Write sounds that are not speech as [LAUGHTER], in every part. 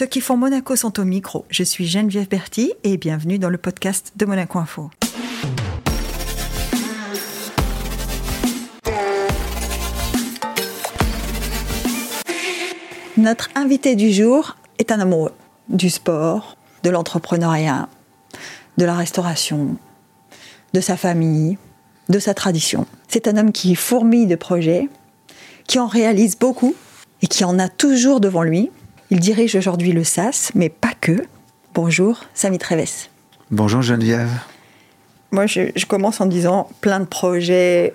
Ceux qui font Monaco sont au micro. Je suis Geneviève Berti et bienvenue dans le podcast de Monaco Info. Notre invité du jour est un amoureux du sport, de l'entrepreneuriat, de la restauration, de sa famille, de sa tradition. C'est un homme qui fourmille de projets, qui en réalise beaucoup et qui en a toujours devant lui. Il dirige aujourd'hui le SAS, mais pas que. Bonjour, Samy Treves. Bonjour Geneviève. Moi, je, je, commence en disant plein de projets,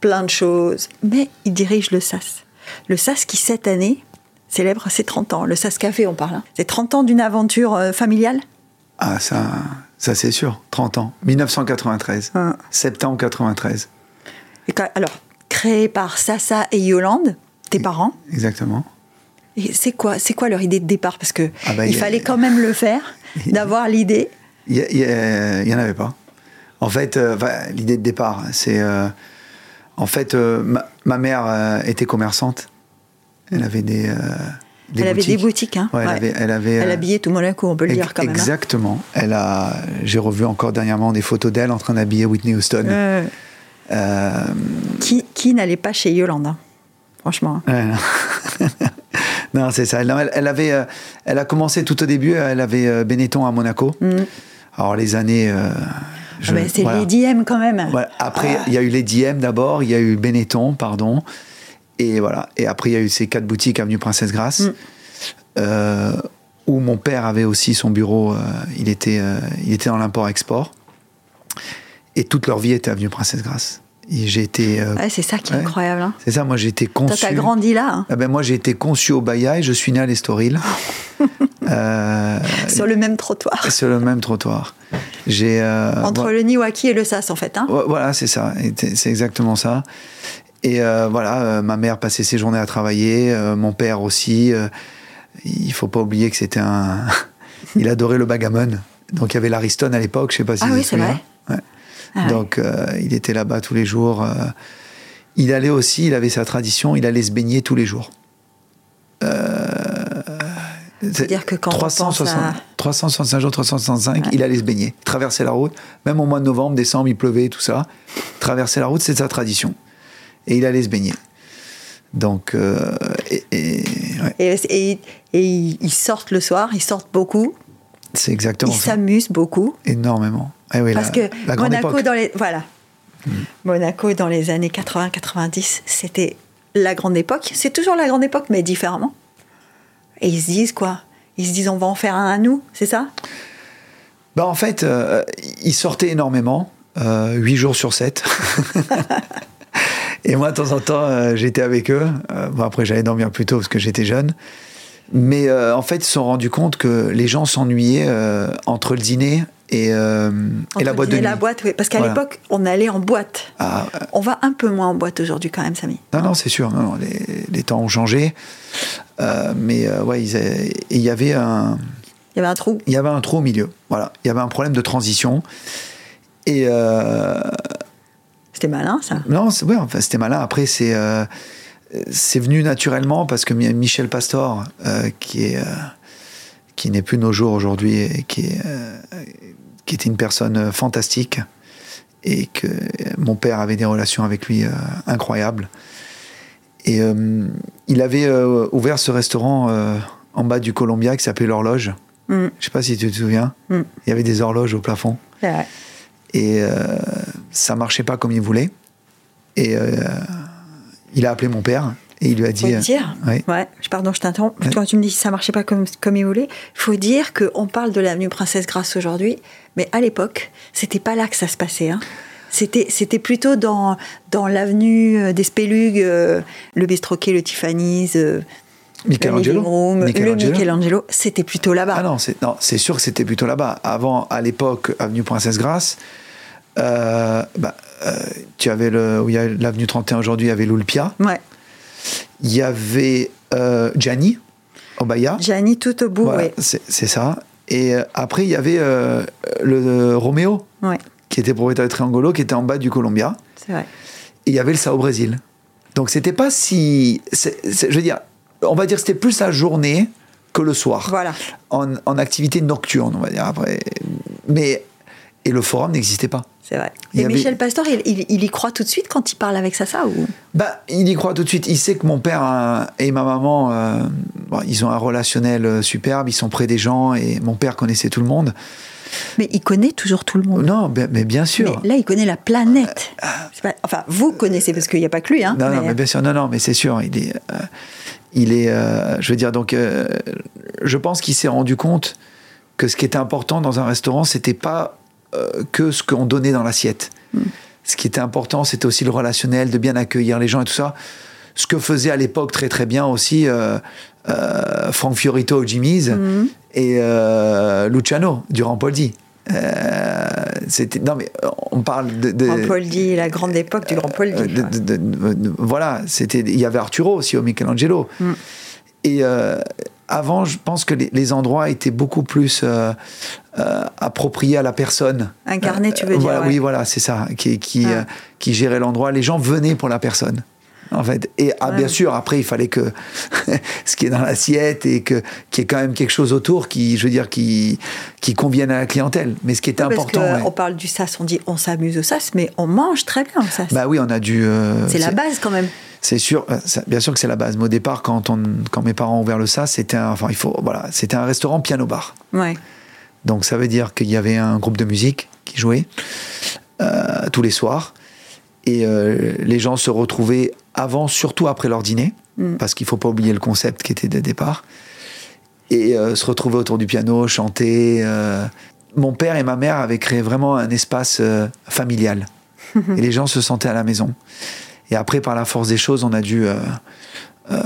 plein de choses, mais il dirige le SAS. Le SAS qui, cette année, célèbre ses 30 ans. Le SAS Café, on parle. Hein. C'est 30 ans d'une aventure euh, familiale? Ah, ça, ça c'est sûr, 30 ans. 1993, ah. septembre 93. Et alors, créé par Sassa et Yolande, tes parents? Exactement. C'est quoi, c'est quoi leur idée de départ? Parce que ah bah, il fallait quand même le faire, [LAUGHS] d'avoir l'idée. Il n'y en avait pas. En fait, euh, l'idée de départ, c'est. Euh, en fait, euh, ma, ma, mère était commerçante. Elle avait des. Des elle boutiques. avait des boutiques, hein. Ouais, elle, avait, elle, avait, elle habillait tout Monaco, on peut le dire quand même. Hein. Exactement. Hein. Elle a. J'ai revu encore dernièrement des photos d'elle en train d'habiller Whitney Houston. Euh, qui, qui n'allait pas chez Yolande, hein, franchement. [LAUGHS] non, c'est ça. Elle, elle, avait, elle a commencé tout au début. Elle avait Benetton à Monaco. Mm. Alors les années. Ah ben, c'est les DM quand même. Après, il y a eu les DM d'abord, il y a eu Benetton, pardon. Et voilà. Et après, il y a eu ces quatre boutiques avenue Princesse Grasse, mm. euh, où mon père avait aussi son bureau. Euh, il, était, euh, il était dans l'import-export. Et toute leur vie était avenue Princesse Grasse. J'ai été. c'est ça qui est incroyable. Hein. C'est ça, moi j'ai été conçu. Toi, t'as grandi là. Hein. Ah ben, moi j'ai été conçu au Bahia et je suis né à l'Estoril. [LAUGHS] sur le même trottoir. Sur le même trottoir. J'ai. Entre le Niwaki et le Sas en fait. Hein. Voilà, c'est ça. C'est exactement ça. Et euh, voilà, euh, ma mère passait ses journées à travailler, euh, mon père aussi. il faut pas oublier que c'était un. [LAUGHS] il adorait le bagamon. Donc il y avait l'Ariston à l'époque, je sais pas si ah oui, c'est vrai. Ouais. Ah Donc il était là-bas tous les jours. il allait aussi, il avait sa tradition, il allait se baigner tous les jours. C'est-à-dire que quand 360, à... 365 jours, 365, il allait se baigner, traverser la route. Même au mois de novembre, décembre, il pleuvait, tout ça. Traverser la route, c'est sa tradition et il allait se baigner. Donc, euh, et, et, et, ils sortent le soir, ils sortent beaucoup. C'est exactement Ils s'amusent beaucoup. Énormément. Eh oui, Parce que Monaco, dans les, voilà. Hmm. Monaco, dans les années 80-90, c'était la grande époque. C'est toujours la grande époque, mais différemment. Et ils se disent quoi? Ils se disent on va en faire un à nous, c'est ça? Bah En fait, euh, ils sortaient énormément, euh, 8 jours sur 7. [LAUGHS] Et moi, de temps en temps, euh, j'étais avec eux. Euh, bon, après, j'allais dormir plus tôt parce que j'étais jeune. Mais en fait, ils se sont rendus compte que les gens s'ennuyaient entre le dîner et, et la boîte de nuit. la boîte, oui. Parce qu'à l'époque, on allait en boîte. Ah, on va un peu moins en boîte aujourd'hui quand même, Samy. Non, non, c'est sûr. Non, les, les, temps ont changé. mais ouais, il y avait un... Il y avait un trou. Il y avait un trou au milieu. Voilà. Il y avait un problème de transition. Et c'était malin, ça Non, ouais, enfin, c'était malin. Après, c'est euh, c'est venu naturellement parce que Michel Pastor, euh, qui est euh, qui n'est plus nos jours aujourd'hui et qui est, qui était une personne fantastique et que mon père avait des relations avec lui incroyables. Et il avait ouvert ce restaurant en bas du Columbia qui s'appelait l'horloge. Mm. Je sais pas si tu te souviens. Mm. Il y avait des horloges au plafond. Ouais. Et ça marchait pas comme il voulait. Et euh, il a appelé mon père et il lui a dit. Faut dire, euh, ouais. Pardon, je t'interromps. Quand tu me dis que ça marchait pas comme, comme il voulait, il faut dire qu'on parle de l'avenue Princesse Grasse aujourd'hui, mais à l'époque, c'était pas là que ça se passait. Hein. C'était, c'était plutôt dans, dans l'avenue euh, des Spélugues, le Bistroquet, le Tiffany's. Michelangelo. Le Michelangelo, c'était plutôt là-bas. Ah non, c'est, non, c'est sûr que c'était plutôt là-bas. Avant, à l'époque, avenue Princesse Grasse, euh, bah, euh, tu avais le, où il y a l'avenue 31 aujourd'hui, il y avait l'Ulpia. Ouais. Il y avait euh, Gianni, au Bahia. Gianni tout au bout, oui. C'est ça. Et après, il y avait le Roméo, ouais. qui était propriétaire de Triangolo, qui était en bas du Columbia. C'est vrai. Et il y avait le Sao Brésil. Donc c'était pas si. je veux dire, on va dire c'était plus la journée que le soir. Voilà. En, en activité nocturne, on va dire après. Mais et le forum n'existait pas. C'est vrai. Il Et avait- Michel Pastor, il, il- il y croit tout de suite quand il parle avec Sassa ou? Bah, il y croit tout de suite. Il sait que mon père euh, et ma maman, euh, bon, ils ont un relationnel euh, superbe. Ils sont près des gens et mon père connaissait tout le monde. Mais il connaît toujours tout le monde. Non, mais, mais bien sûr. Mais là, il connaît la planète. Pas- Enfin, vous connaissez parce qu'il n'y a pas que lui. Hein, Non, non, mais- mais bien sûr, non, non, mais c'est sûr, il est, euh, il est, euh, je veux dire, donc, euh, je pense qu'il s'est rendu compte que ce qui était important dans un restaurant, c'était pas que ce qu'on donnait dans l'assiette. Ce qui était important, c'était aussi le relationnel, de bien accueillir les gens et tout ça. Ce que faisait à l'époque très très bien aussi euh, euh, Frank Fiorito au Jimmy's et euh, Luciano du Rampoldi. Euh, c'était non mais on parle de, de Grand la grande époque du Grand euh, de- voilà, c'était il y avait Arturo aussi au Michelangelo. Mm. Et euh, avant, je pense que les, les endroits étaient beaucoup plus euh, euh, appropriés à la personne. Incarné, tu veux Euh, dire, voilà, ouais. Oui, voilà, c'est ça, qui, qui, Ah. euh, qui gérait l'endroit. Les gens venaient pour la personne. En fait. Et ah, Ouais. bien sûr, après, il fallait que [LAUGHS] ce qui est dans l'assiette et que qu'il y ait quand même quelque chose autour qui, je veux dire, qui, qui convienne à la clientèle. Mais ce qui était Parce important. que ouais. on parle du sas, on dit on s'amuse au sas, mais on mange très bien au sas. Bah oui, on a euh, c'est la base quand même. C'est sûr, euh, bien sûr que c'est la base. Mais au départ, quand, on, quand mes parents ont ouvert le SAS, c'était un, enfin, il faut, voilà, c'était un restaurant piano-bar. Ouais. Donc ça veut dire qu'il y avait un groupe de musique qui jouait euh, tous les soirs. Et euh, les gens se retrouvaient avant, surtout après leur dîner, Mm. parce qu'il faut pas oublier le concept qui était le départ. Et euh, se retrouver autour du piano, chanter. Mon père et ma mère avaient créé vraiment un espace familial. [LAUGHS] et les gens se sentaient à la maison. Et après, par la force des choses, on a dû euh, euh,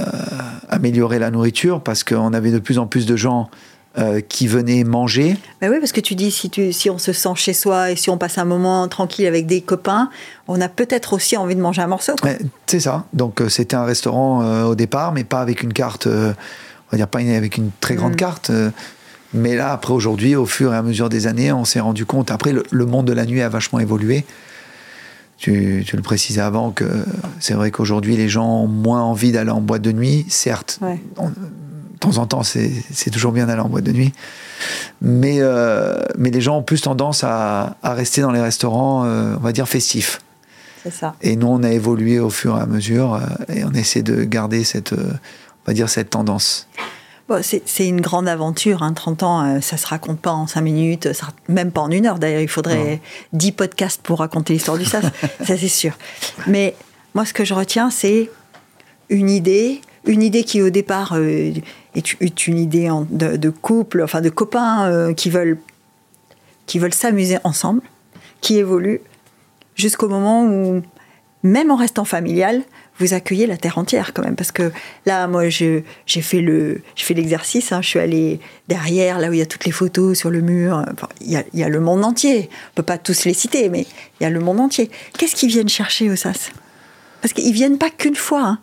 améliorer la nourriture parce qu'on avait de plus en plus de gens euh, qui venaient manger. Bah oui, parce que tu dis, si, tu, si on se sent chez soi et si on passe un moment tranquille avec des copains, on a peut-être aussi envie de manger un morceau. Ouais, c'est ça. Donc c'était un restaurant au départ, mais pas avec une carte, on va dire pas avec une très grande Mm. carte. mais là, après aujourd'hui, au fur et à mesure des années, on s'est rendu compte. Après, le, le monde de la nuit a vachement évolué. Tu, tu le précisais avant que c'est vrai qu'aujourd'hui, les gens ont moins envie d'aller en boîte de nuit. Certes, Ouais. on- de temps en temps, c'est toujours bien d'aller en boîte de nuit. Mais, euh, mais les gens ont plus tendance à, à rester dans les restaurants, euh, on va dire, festifs. C'est ça. Et nous, on a évolué au fur et à mesure euh, et on essaie de garder cette, on va dire, cette tendance. Bon, c'est une grande aventure, hein, 30 ans, euh, ça se raconte pas en 5 minutes, ça- même pas en une heure d'ailleurs, il faudrait 10 podcasts pour raconter l'histoire du SAS, [LAUGHS] ça c'est sûr. Mais moi ce que je retiens c'est une idée, une idée qui au départ euh, est, est une idée en- de, de couple, enfin de copains euh, qui veulent, qui veulent s'amuser ensemble, qui évolue jusqu'au moment où, même en restant familial, vous accueillez la terre entière quand même. Parce que là, moi, je- j'ai fait le, j'ai fait l'exercice. hein, je suis allée derrière, là où il y a toutes les photos sur le mur. Enfin, il y, a, il y a le monde entier. On peut pas tous les citer, mais il y a le monde entier. Qu'est-ce qu'ils viennent chercher au SAS? Parce qu'ils viennent pas qu'une fois. hein.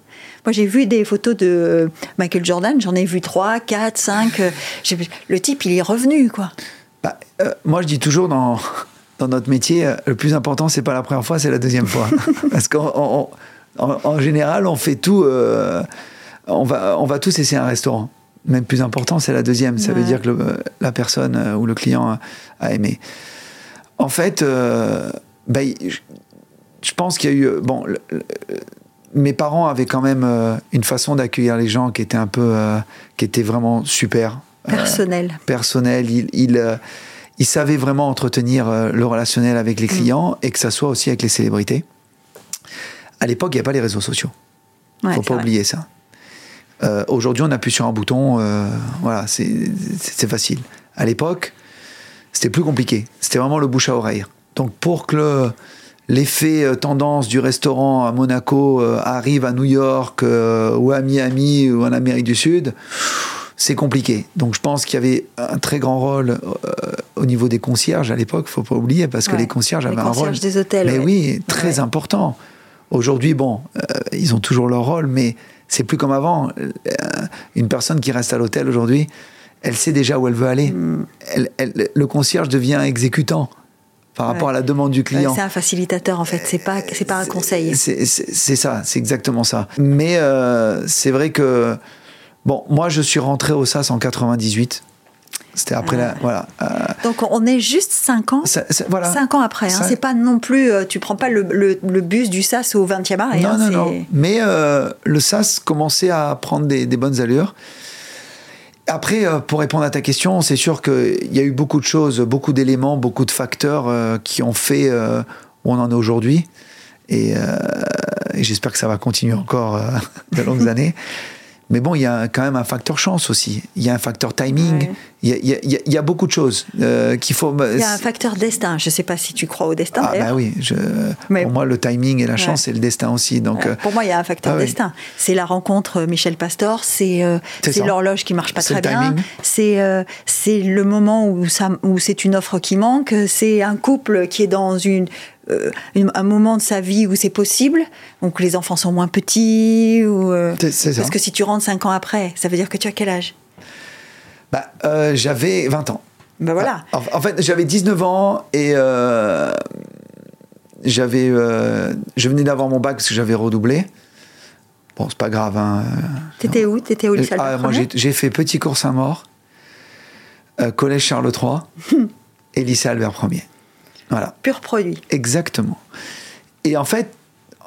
Moi, j'ai vu des photos de Michael Jordan. J'en ai vu trois, quatre, cinq. Le type, il est revenu, quoi. Bah, euh, moi, je dis toujours dans, [LAUGHS] dans notre métier, euh, le plus important, c'est pas la première fois, c'est la deuxième fois. [LAUGHS] Parce qu'en en, général, on fait tout. euh, on, va, on va tous essayer un restaurant. Même plus important, c'est la deuxième. Ça veut dire que le- la personne euh, ou le client a, a aimé. En fait, euh, bah, il- je, je pense qu'il y a eu. Bon, le- le- mes parents avaient quand même une façon d'accueillir les gens qui était un peu. qui était vraiment super. Personnel. personnel. Il, il, euh, il savait vraiment entretenir le relationnel avec les clients et que ça soit aussi avec les célébrités. À l'époque, il n'y a pas les réseaux sociaux. Il Ouais, faut pas vrai. oublier ça. Euh, Aujourd'hui, on appuie sur un bouton, euh, voilà, c'est facile. À l'époque, c'était plus compliqué. C'était vraiment le bouche à oreille. Donc, pour que le- l'effet euh, tendance du restaurant à Monaco euh, arrive à New York ou à Miami ou en Amérique du Sud, c'est compliqué. Donc, je pense qu'il y avait un très grand rôle au niveau des concierges à l'époque, faut pas oublier, parce que Ouais. les concierges Les avaient un rôle. concierges des hôtels, Mais ouais. oui, très important. Aujourd'hui, bon, euh, ils ont toujours leur rôle, mais c'est plus comme avant. Euh, une personne qui reste à l'hôtel aujourd'hui, elle sait déjà où elle veut aller. Mm. Elle- elle- le concierge devient exécutant par rapport Ouais. à la demande du Ouais, client. c'est un facilitateur en fait, c'est pas, c'est pas un conseil. C'est ça, c'est exactement ça. Mais euh, c'est vrai que Bon, moi, je suis rentré au SAS en 98. C'était après la. Voilà. euh, Donc on est juste 5 ans. ça- ça- voilà. 5 ans après, hein. C'est pas non plus, euh, tu prends pas le, le- le bus du SAS au 20e arrêt. Non, hein, non, non. Mais euh, le SAS commençait à prendre des, des bonnes allures. Après, euh, pour répondre à ta question, c'est sûr qu'il y a eu beaucoup de choses, beaucoup d'éléments, beaucoup de facteurs qui ont fait où on en est aujourd'hui. Et, et j'espère que ça va continuer encore de longues [LAUGHS] années. Mais bon, il y a quand même un facteur chance aussi. Il y a un facteur timing. Il y, a, y y y beaucoup de choses euh, qu'il faut. Il y a un facteur destin. Je sais pas si tu crois au destin. Ah bah oui, je, Mais- pour moi le timing et la chance Ouais. c'est le destin aussi. Donc Euh, Pour moi, il y a un facteur ah oui. destin. C'est la rencontre euh, Michel Pastor, c'est euh, l'horloge qui marche pas très bien, c'est c'est le moment où, ça, où c'est une offre qui manque, c'est un couple qui est dans une, euh, un moment de sa vie où c'est possible, donc les enfants sont moins petits. Ou, euh, parce que si tu rentres 5 ans après, ça veut dire que tu as quel âge? Bah, euh, j'avais 20 ans. Ben voilà. En, en fait, j'avais 19 ans et j'avais, je venais d'avoir mon bac parce que j'avais redoublé. Bon, c'est pas grave. Hein. T'étais où? T'étais au lycée Ah, moi, j'ai, fait Petit Cours Saint-Maur, Collège Charles III [LAUGHS] et lycée Albert Ier. Voilà, Pur produit. exactement. Et en fait,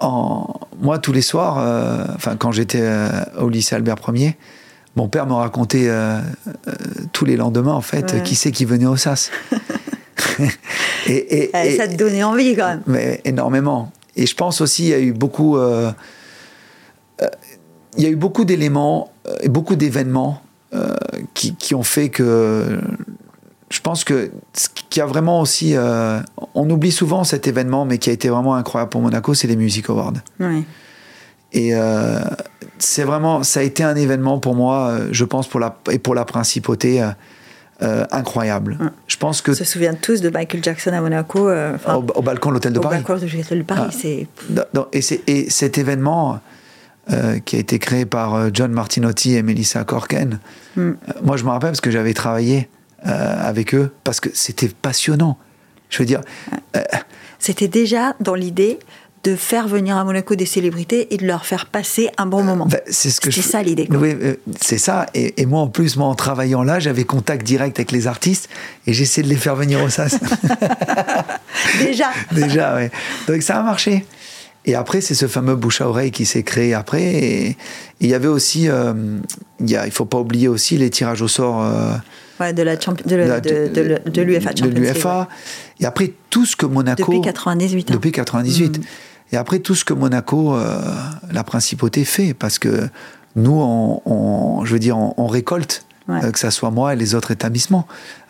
en, moi, tous les soirs, euh, enfin, quand j'étais euh, au lycée Albert Ier, mon père me racontait euh, tous les lendemains, en fait, Ouais. qui c'est qui venait au SAS. [LAUGHS] et, et- et- ça te donnait envie quand même. mais énormément. Et je pense aussi, il y a eu beaucoup, il y a eu beaucoup d'éléments et beaucoup d'événements qui, qui ont fait que je pense que ce qui a vraiment aussi, euh, on oublie souvent cet événement, mais qui a été vraiment incroyable pour Monaco, c'est les Music Awards. Oui. Et euh, c'est vraiment, ça a été un événement pour moi, euh, je pense pour la et pour la principauté. euh, incroyable. Ouais. Je pense que On se souvient tous de Michael Jackson à Monaco. au, au balcon de l'hôtel de au Paris. balcon de l'hôtel de Paris, Ah. Non, et, cet événement euh, qui a été créé par John Martinotti et Melissa Corken, Mm. euh, moi je me rappelle parce que j'avais travaillé avec eux, parce que c'était passionnant. Je veux dire, euh, C'était déjà dans l'idée de faire venir à Monaco des célébrités et de leur faire passer un bon moment. bah, c'est ce que je. Ça l'idée. Oui, euh, c'est ça. Et, et moi, en plus, moi, en travaillant là, j'avais contact direct avec les artistes et j'essayais de les faire venir au SAS. [LAUGHS] Déjà. [LAUGHS] Déjà, ouais. Donc ça a marché. Et après, c'est ce fameux bouche à oreille qui s'est créé après. Et il y avait aussi, euh, il y a, il faut pas oublier aussi les tirages au sort euh, Ouais, de la champi- de, la- de, de, de, l'UFA de ouais. Et après, tout ce que Monaco. Depuis 98. hein. Depuis 98. Mm. Et après, tout ce que Monaco, euh, la principauté, fait. Parce que nous, on, on- je veux dire, on, on récolte. Ouais. euh, que ça soit moi et les autres établissements.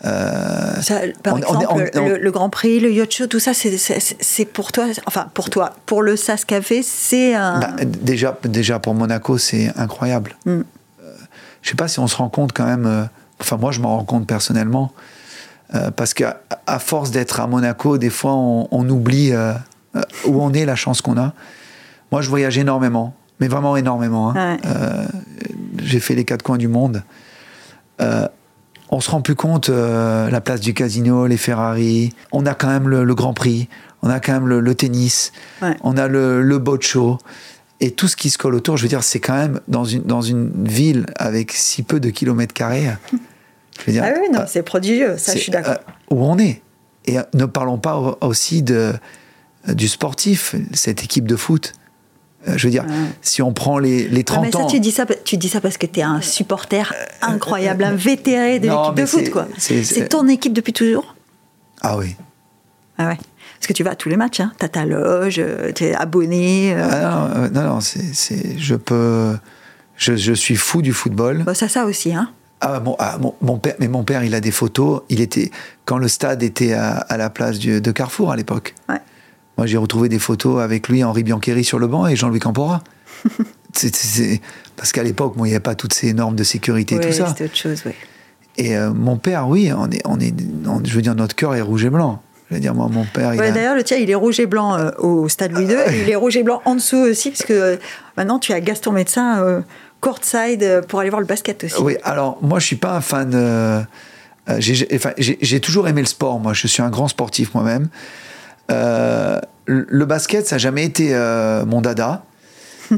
Euh, Ça, par on- on- exemple, on- on- le, le Grand Prix, le Yacht Show, tout ça, c'est- c'est c'est pour toi, enfin pour toi, pour le SAS Café, c'est un. Bah, déjà, déjà pour Monaco, c'est incroyable. Mm. Euh, je sais pas si on se rend compte quand même. Enfin, moi, je m'en rends compte personnellement. euh, parce qu'à à force d'être à Monaco, des fois, on, on oublie euh, euh, où on est, la chance qu'on a. Moi, je voyage énormément, mais vraiment énormément. hein. Ouais. Euh, J'ai fait les quatre coins du monde. On se rend plus compte la place du casino, les Ferrari. On a quand même le, le Grand Prix. On a quand même le, le tennis. Ouais. On a le, le boat show. Et tout ce qui se colle autour, je veux dire, c'est quand même dans une, dans une ville avec si peu de kilomètres carrés. Je veux dire, Ah oui, non, euh, c'est prodigieux, ça, je suis d'accord. euh, où on est. Et euh, ne parlons pas au- aussi de, du sportif, cette équipe de foot. Je veux dire, Ouais. si on prend les, les Ah, 30 mais ça, ans. tu dis ça, tu dis ça parce que tu es un supporter incroyable, un vétéré de l'équipe de foot, quoi. C'est ton équipe depuis toujours? Ah oui. Ah ouais. Parce que tu vas à tous les matchs, hein. tu as ta loge, tu es abonné. euh. Ah non, euh, non, non, c'est, c'est- je peux. Je, je suis fou du football. Bah, ça, ça aussi, hein. Ah, mon, ah, mon, mon père, mais mon père, il a des photos. Il était quand le stade était à, à la place du- de Carrefour à l'époque. Ouais. Moi, j'ai retrouvé des photos avec lui, Henri Biancheri sur le banc et Jean-Louis Campora. [LAUGHS] Parce qu'à l'époque, bon, il n'y avait pas toutes ces normes de sécurité et Ouais, tout ça. C'était autre chose, oui. Et euh, mon père, oui, on est, on est, on- je veux dire, notre cœur est rouge et blanc. Je veux dire, moi, mon père, Ouais, a- D'ailleurs, le tien, il est rouge et blanc euh, au stade Louis II, et il est rouge et blanc en dessous aussi, parce que euh, maintenant, tu as Gaston Médecin euh, courtside euh, pour aller voir le basket aussi. Oui, alors moi je suis pas un fan. j'ai- enfin, toujours aimé le sport. Moi, je suis un grand sportif moi-même. Le basket, ça n'a jamais été mon dada. [LAUGHS]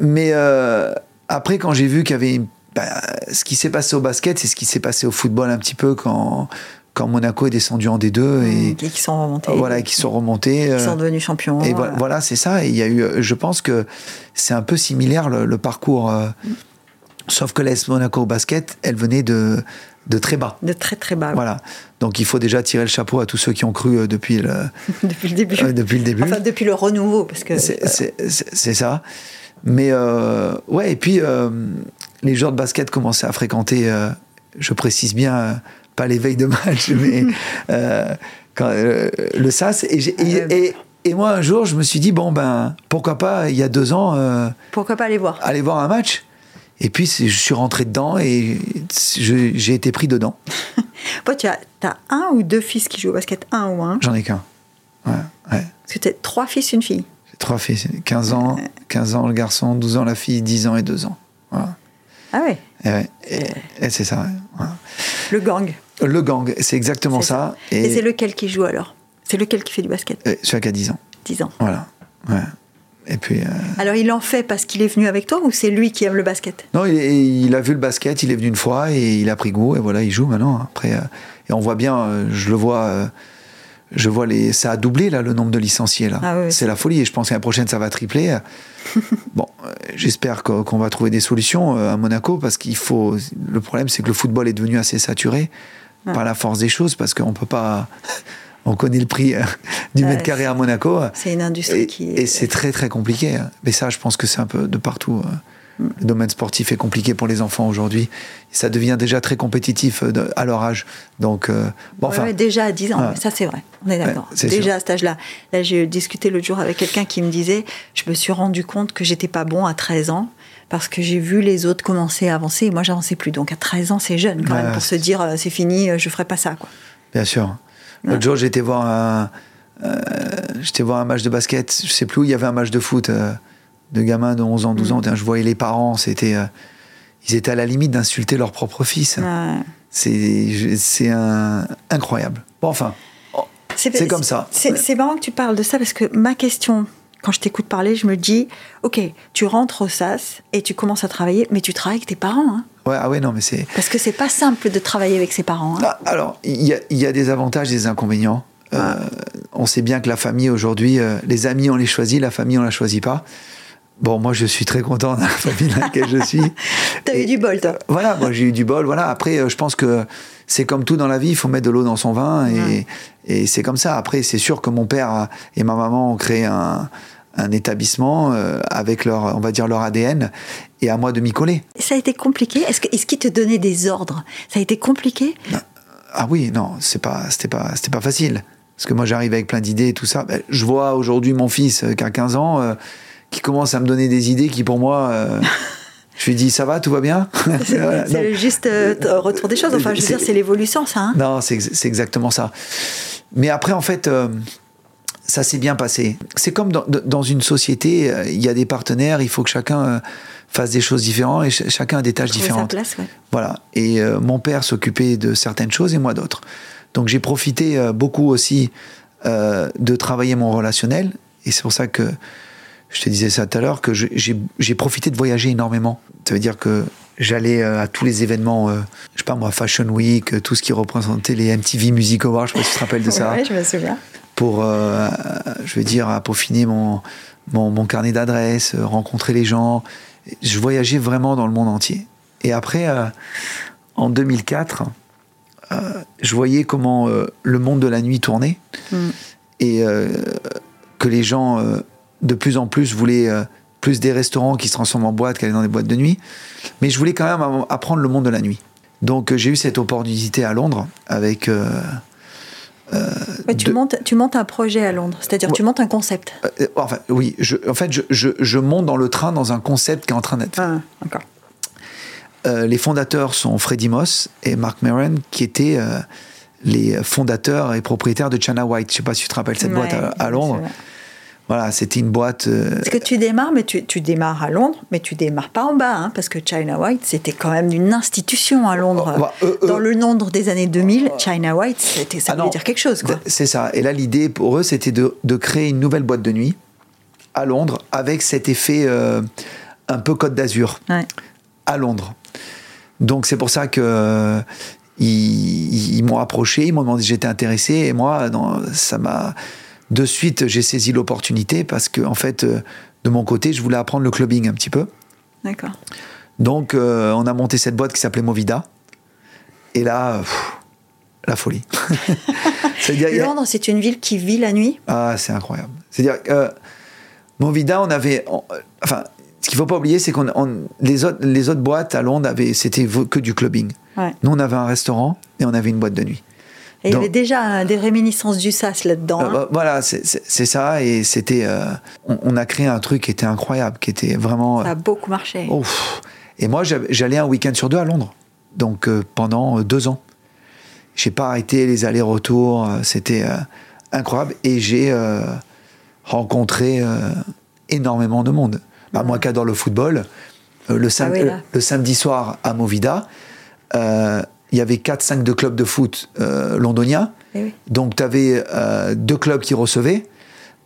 Mais après, quand j'ai vu qu'il y avait bah, ce qui s'est passé au basket, c'est ce qui s'est passé au football un petit peu quand quand Monaco est descendu en D2 et, et qui sont remontés. Voilà, qui sont remontés. Qui sont devenus champions. Et voilà, voilà c'est ça. Et il y a eu, je pense que c'est un peu similaire le, le parcours. Euh, sauf que l'AS Monaco au basket, elle venait de, de très bas. De très très bas. Voilà. Donc il faut déjà tirer le chapeau à tous ceux qui ont cru euh, depuis le, [LAUGHS] depuis le début. Euh, depuis le début. Enfin, depuis le renouveau. parce que C'est ça. Mais euh, ouais, et puis euh, les joueurs de basket commençaient à fréquenter, euh, je précise bien, pas les veilles de match, [LAUGHS] mais quand, le SAS. Et, et, et, moi, un jour, je me suis dit, bon, ben, pourquoi pas, il y a deux ans. pourquoi pas aller voir? Aller voir un match. Et puis, je suis rentré dedans et j'ai été pris dedans. [LAUGHS] Toi, tu as, as, un ou deux fils qui jouent au basket? Un ou un? J'en ai qu'un. Ouais, ouais. Parce que tu as trois fils, une fille Trois filles, 15 ans, 15 ans le garçon, 12 ans la fille, 10 ans et 2 ans. Voilà. Ah ouais Et, ouais, et, et c'est ça. Ouais. Le gang. Le gang, c'est exactement ça. ça. Et, et c'est lequel qui joue alors? C'est lequel qui fait du basket? Celui qui a 10 ans. 10 ans. Voilà. Ouais. Et puis, euh... Alors il en fait parce qu'il est venu avec toi ou c'est lui qui aime le basket? Non, il, il, a vu le basket, il est venu une fois et il a pris goût et voilà, il joue maintenant. Après, euh, et on voit bien, euh, je le vois euh, je vois les, ça a doublé là le nombre de licenciés là. Ah oui, c'est la folie et je pense qu'à la prochaine ça va tripler. [LAUGHS] bon, euh, j'espère qu'on qu va trouver des solutions euh, à Monaco parce qu'il faut. Le problème c'est que le football est devenu assez saturé. Ouais. par la force des choses parce qu'on peut pas. [LAUGHS] On connaît le prix euh, du mètre carré à Monaco. C'est une industrie et, qui est. Et c'est très très compliqué. Mais ça, je pense que c'est un peu de partout. Le domaine sportif est compliqué pour les enfants aujourd'hui. Ça devient déjà très compétitif à leur âge. Donc, euh, bon, enfin. Ouais, déjà à 10 ans, ouais. ça c'est vrai, on est d'accord. Déjà sûr. à cet âge-là. Là, j'ai discuté l'autre jour avec quelqu'un qui me disait Je me suis rendu compte que j'étais pas bon à 13 ans parce que j'ai vu les autres commencer à avancer et moi j'avançais plus. Donc à 13 ans, c'est jeune quand même pour se dire euh, C'est fini, je ferai pas ça. Quoi. Bien sûr. L'autre jour, j'étais voir, un, euh, j'étais voir un match de basket, je sais plus où il y avait un match de foot. Euh, de gamins de 11 ans, 12 ans, mmh. je voyais les parents, c'était, euh, ils étaient à la limite d'insulter leur propre fils. Ouais. C'est, c'est un, incroyable. Bon, enfin, c'est comme ça. C'est marrant que tu parles de ça parce que ma question, quand je t'écoute parler, je me dis, ok, tu rentres au SAS et tu commences à travailler, mais tu travailles avec tes parents. Hein ouais, ah ouais, non, mais c'est. Parce que c'est pas simple de travailler avec ses parents. Hein ah, alors, il y, y, a des avantages des inconvénients. Euh, on sait bien que la famille aujourd'hui, euh, les amis on les choisit, la famille on la choisit pas. Bon, moi, je suis très content de la [LAUGHS] famille dans laquelle je suis. [LAUGHS] T'as eu du bol, toi. Voilà, moi, j'ai eu du bol. Voilà. Après, je pense que c'est comme tout dans la vie, il faut mettre de l'eau dans son vin. Et, ouais. et c'est comme ça. Après, c'est sûr que mon père et ma maman ont créé un, un établissement euh, avec leur, on va dire, leur ADN. Et à moi de m'y coller. Ça a été compliqué? Est-ce qu'ils est qu te donnaient des ordres? Ça a été compliqué? Non. Ah oui, non, c'est pas, c'était pas, c'était pas facile. Parce que moi, j'arrive avec plein d'idées et tout ça. Ben, je vois aujourd'hui mon fils qui a 15 ans. Euh, qui commence à me donner des idées qui, pour moi, euh, [LAUGHS] je lui dis ça va, tout va bien. [LAUGHS] C'est voilà, juste euh, retour des choses. Enfin, je veux dire, c'est l'évolution, ça. Hein non, c'est exactement ça. Mais après, en fait, euh, ça s'est bien passé. C'est comme dans, dans, une société, euh, il y a des partenaires, il faut que chacun euh, fasse des choses différentes et ch chacun a des tâches Trouver différentes. Sa place, ouais. Voilà. Et euh, mon père s'occupait de certaines choses et moi d'autres. Donc j'ai profité euh, beaucoup aussi euh, de travailler mon relationnel. Et c'est pour ça que je te disais ça tout à l'heure, que j'ai profité de voyager énormément. Ça veut dire que j'allais à tous les événements, euh, je sais pas moi, Fashion Week, tout ce qui représentait les MTV Music Awards, je sais pas si tu te rappelles de ça. Oui, je me souviens. Pour, euh, je veux dire, à peaufiner mon, mon, mon carnet d'adresses, rencontrer les gens. Je voyageais vraiment dans le monde entier. Et après, euh, en 2004, euh, je voyais comment euh, le monde de la nuit tournait mm. et euh, que les gens de plus en plus voulaient euh, plus des restaurants qui se transforment en boîtes qu'aller dans des boîtes de nuit. Mais je voulais quand même apprendre le monde de la nuit. Donc euh, j'ai eu cette opportunité à Londres avec. Euh, ouais, tu, de... montes, tu montes un projet à Londres, c'est-à-dire ouais. tu montes un concept. Enfin, oui, je, en fait, je, je, je, monte dans le train dans un concept qui est en train d'être fait. Ah, d'accord. Euh, les fondateurs sont Freddy Moss et Mark Maron, qui étaient les fondateurs et propriétaires de China White. Je ne sais pas si tu te rappelles cette ouais, boîte à, à Londres. Voilà, c'était une boîte. Euh... Parce que tu démarres, mais tu, tu, démarres à Londres, mais tu démarres pas en bas, hein, parce que China White, c'était quand même une institution à Londres. Bah, euh, Dans le Londres des années 2000, China White, ça ah voulait non, dire quelque chose. C'est ça. Et là, l'idée pour eux, c'était de, de, créer une nouvelle boîte de nuit à Londres avec cet effet euh, un peu Côte d'Azur. Ouais. à Londres. Donc c'est pour ça que ils, m'ont approché, ils m'ont demandé si j'étais intéressé, et moi, non, ça m'a de suite j'ai saisi l'opportunité parce que en fait, de mon côté, je voulais apprendre le clubbing un petit peu. D'accord. Donc on a monté cette boîte qui s'appelait Movida, et là. la folie. [LAUGHS] Londres, c'est une ville qui vit la nuit Ah, c'est incroyable. C'est-à-dire que euh, Movida, on avait. enfin, ce qu'il ne faut pas oublier, c'est qu'on les autres, les autres boîtes à Londres, c'était que du clubbing. Nous, on avait un restaurant et on avait une boîte de nuit. Et il y avait déjà des réminiscences du SAS là-dedans. Euh, hein. bah, voilà, c'est ça. Et c'était. Euh, on, a créé un truc qui était incroyable, qui était vraiment. Ça a beaucoup marché. et moi, j'allais un week-end sur deux à Londres. Donc pendant deux ans. J'ai pas arrêté les allers-retours. C'était incroyable. Et j'ai rencontré énormément de monde. Bah, moi qui adore le football, euh, le, ah le, samedi soir à Movida, euh, il y avait 4-5 de clubs de foot euh, londoniens. Eh Donc tu avais deux clubs qui recevaient.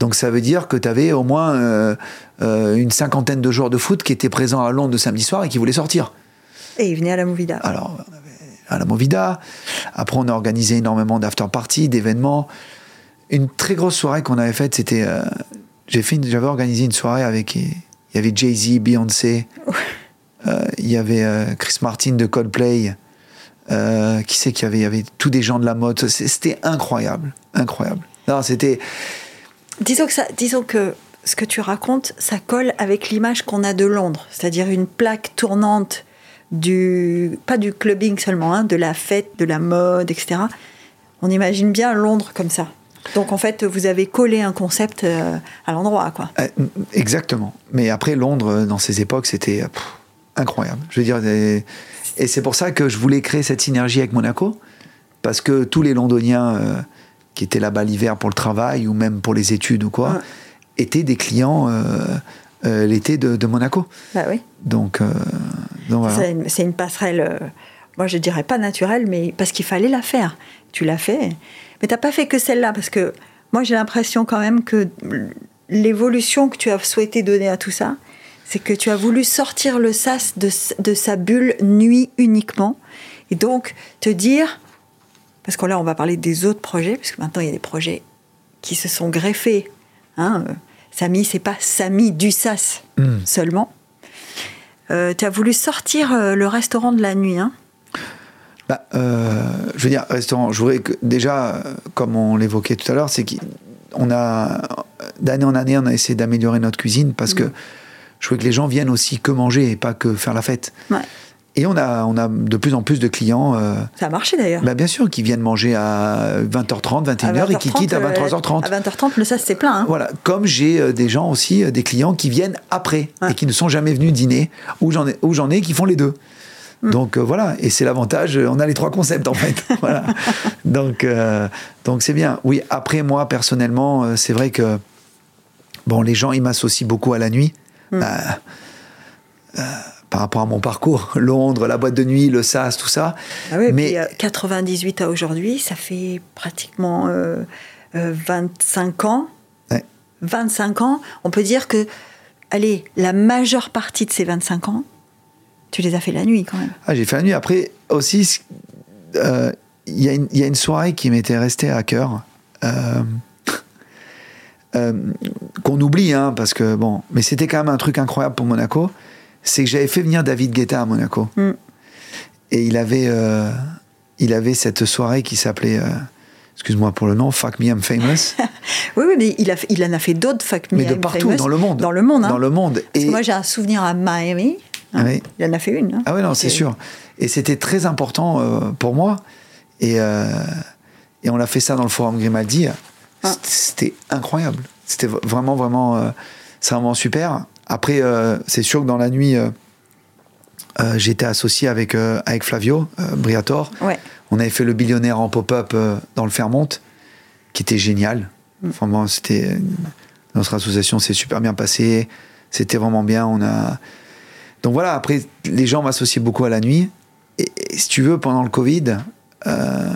Donc ça veut dire que tu avais au moins une cinquantaine de joueurs de foot qui étaient présents à Londres le samedi soir et qui voulaient sortir. Et ils venaient à la Movida. Alors, on avait à la Movida. Après, on a organisé énormément d'after-parties, d'événements. Une très grosse soirée qu'on avait faite, c'était. j'avais organisé une soirée avec il y avait Jay-Z, Beyoncé, euh, il y avait euh, Chris Martin de Coldplay. Euh, qui sait qu'il y avait, il y avait tous des gens de la mode. C'était incroyable, incroyable. Non, c'était. Disons que ça, disons que ce que tu racontes, ça colle avec l'image qu'on a de Londres, c'est-à-dire une plaque tournante du, pas du clubbing seulement, hein, de la fête, de la mode, etc. On imagine bien Londres comme ça. Donc en fait, vous avez collé un concept euh, à l'endroit, quoi. Euh, exactement. Mais après, Londres, dans ces époques, c'était incroyable. Je veux dire, et c'est pour ça que je voulais créer cette synergie avec Monaco, parce que tous les Londoniens qui étaient là-bas l'hiver pour le travail ou même pour les études ou quoi, étaient des clients l'été de, Monaco. Bah oui. Donc, C'est une, passerelle, moi je dirais pas naturelle, mais parce qu'il fallait la faire. Tu l'as fait. Mais t'as pas fait que celle-là, parce que moi j'ai l'impression quand même que l'évolution que tu as souhaité donner à tout ça, c'est que tu as voulu sortir le sas de, de, sa bulle nuit uniquement, et donc te dire, parce que là on va parler des autres projets, parce que maintenant il y a des projets qui se sont greffés. Hein, euh, Samy, c'est pas Samy du sas hmm. seulement. Euh, tu as voulu sortir euh, le restaurant de la nuit. Hein bah, euh, je veux dire, restaurant, je voudrais que, déjà, comme on l'évoquait tout à l'heure, c'est qu'on a, d'année en année, on a essayé d'améliorer notre cuisine parce que je voulais que les gens viennent aussi que manger et pas que faire la fête. Et on a, on a de plus en plus de clients. Euh, Ça a marché d'ailleurs. Bah bien sûr, qui viennent manger à 20h30, 21h et qui quittent à 23h30. À 20h30, le ça c'est plein. Hein. Voilà, comme j'ai euh, des gens aussi, des clients qui viennent après et qui ne sont jamais venus dîner, ou j'en ai, j'en ai qui font les deux. Mm. Donc euh, voilà, et c'est l'avantage, on a les trois concepts en fait. [LAUGHS] voilà. Donc euh, donc c'est bien. Oui, après moi personnellement, euh, c'est vrai que bon, les gens ils m'associent beaucoup à la nuit. Mm. Bah, par rapport à mon parcours, [LAUGHS] Londres, la boîte de nuit, le SAS, tout ça. Ah oui, mais 98 à aujourd'hui, ça fait pratiquement 25 ans. 25 ans, on peut dire que, allez, la majeure partie de ces 25 ans, tu les as fait la nuit quand même. Ah, j'ai fait la nuit. Après, aussi, euh, il y, a une soirée qui m'était restée à cœur. Euh, euh, qu'on oublie, hein, parce que bon, mais c'était quand même un truc incroyable pour Monaco. C'est que j'avais fait venir David Guetta à Monaco. Mm. Et il avait, il avait cette soirée qui s'appelait excuse-moi pour le nom, Fuck Me I'm Famous. [LAUGHS] oui, oui, mais il, a, il en a fait d'autres Fuck Me Mais de partout, dans le monde. Dans le monde. Hein. Dans le monde. et moi, j'ai un souvenir à Miami. Ah il en a fait une. Hein. Ah oui, non, c'est sûr. Et c'était très important euh, pour moi. Et, euh, et on a fait ça dans le Forum Grimaldi. Ah. C'était incroyable. C'était vraiment, vraiment, euh, c'est vraiment super. Après, c'est sûr que dans la nuit, j'étais associé avec, avec Flavio Briator. Ouais. On avait fait le billionnaire en pop-up dans le Fairmont, qui était génial. Mm. Enfin, c'était notre association s'est super bien passée. C'était vraiment bien. On a donc voilà, après, les gens m'associaient beaucoup à la nuit. Et, si tu veux, pendant le Covid, euh,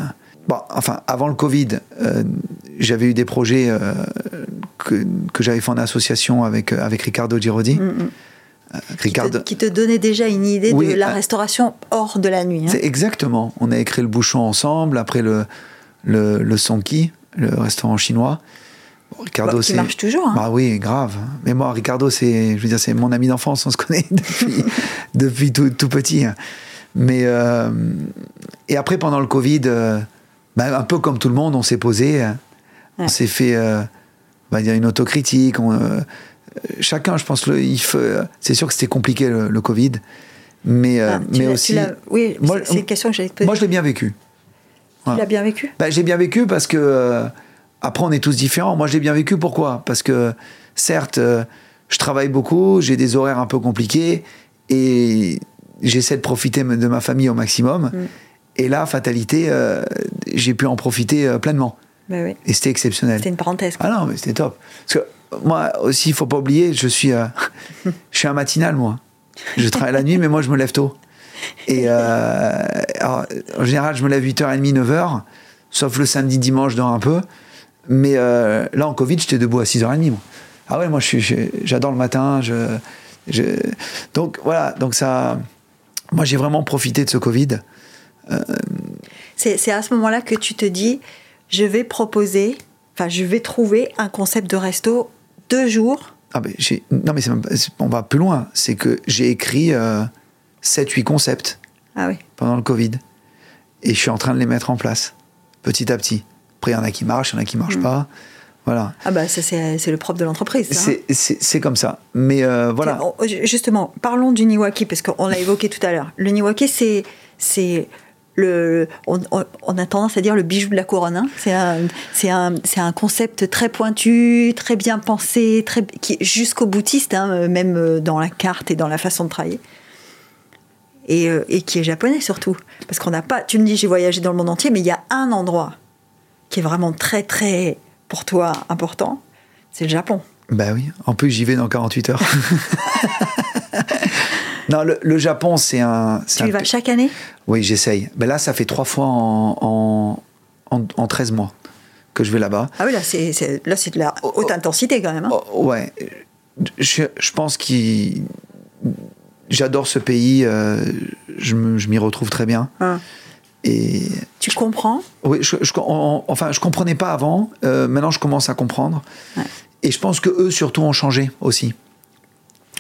bon, enfin, avant le Covid, euh, j'avais eu des projets euh, que, que j'avais fait en association avec, avec Ricardo Girodi, mm, Ricardo. Qui te, qui te donnait déjà une idée Oui, de la euh, restauration hors de la nuit. hein. Exactement. On a écrit le bouchon ensemble, après le, le, le Sonki, le restaurant chinois. Bon, Ricardo, Bah, qui marche toujours. hein. Bah oui, grave. Mais moi, Ricardo, c'est, je veux dire, c'est mon ami d'enfance. On se [LAUGHS] connaît depuis, depuis tout, tout petit. Mais euh, et après, pendant le Covid, euh, bah, un peu comme tout le monde, on s'est posé, euh, on Ouais. s'est fait, euh, dire une autocritique. on, euh, chacun, je pense, le, il faut, c'est sûr que c'était compliqué le, le Covid, mais euh, Ah, mais aussi, oui, moi- c'est- une question que j'allais te poser. moi, je l'ai bien vécu. tu l'as bien vécu? Bah, j'ai bien vécu parce que euh, après on est tous différents. Moi j'ai bien vécu pourquoi? Parce que certes je travaille beaucoup, j'ai des horaires un peu compliqués et j'essaie de profiter de ma famille au maximum. Mm. Et là, fatalité, euh, j'ai pu en profiter euh, pleinement. Bah oui. Et c'était exceptionnel. C'était une parenthèse. quoi. Ah non, mais c'était top. Parce que moi aussi, il faut pas oublier, je suis, euh, [LAUGHS] je suis un matinal, moi. Je travaille la nuit, mais moi, je me lève tôt. Et euh, alors, en général, je me lève 8h30, 9h, sauf le samedi, dimanche, je dors un peu. Mais euh, là, en Covid, j'étais debout à 6h30, moi. Ah ouais, moi, j'adore le matin. Je, je- Donc, voilà, donc ça. Moi, j'ai vraiment profité de ce Covid. C'est c'est à ce moment-là que tu te dis, je vais proposer, enfin, je vais trouver un concept de resto deux jours. Ah ben, non, mais même on va plus loin. C'est que j'ai écrit 7-8 concepts. Ah oui. pendant le Covid. Et je suis en train de les mettre en place, petit à petit. Après, il y en a qui marchent, il y en a qui Mm. marchent pas. Voilà. Ah bah ça c'est le propre de l'entreprise. hein. C'est- comme ça. Mais euh, voilà. On- Justement, parlons du niwaki, parce qu'on l'a évoqué tout à l'heure. Le niwaki, c'est le, on, a tendance à dire le bijou de la couronne. hein. C'est, un, concept très pointu, très bien pensé, très, qui est jusqu'au boutiste, hein, même dans la carte et dans la façon de travailler. Et, euh, et qui est japonais surtout. Parce qu'on n'a pas, tu me dis, j'ai voyagé dans le monde entier, mais il y a un endroit qui est vraiment très, très, pour toi, important, c'est le Japon. Bah oui. En plus, j'y vais dans 48 heures. [LAUGHS] non, le, le Japon, c'est un. Tu un y vas chaque année? Oui, j'essaye. Ben là, ça fait trois fois en, en, en, en 13 mois que je vais là-bas. Ah oui, là, c'est, de la haute intensité quand même. hein. Oh, ouais. Je, je pense qu'il. J'adore ce pays. euh, je m'y retrouve très bien. Hein. Et Tu comprends? Oui, je, je- on- enfin, je comprenais pas avant. euh, maintenant, je commence à comprendre. Ouais. Et je pense que eux surtout ont changé aussi.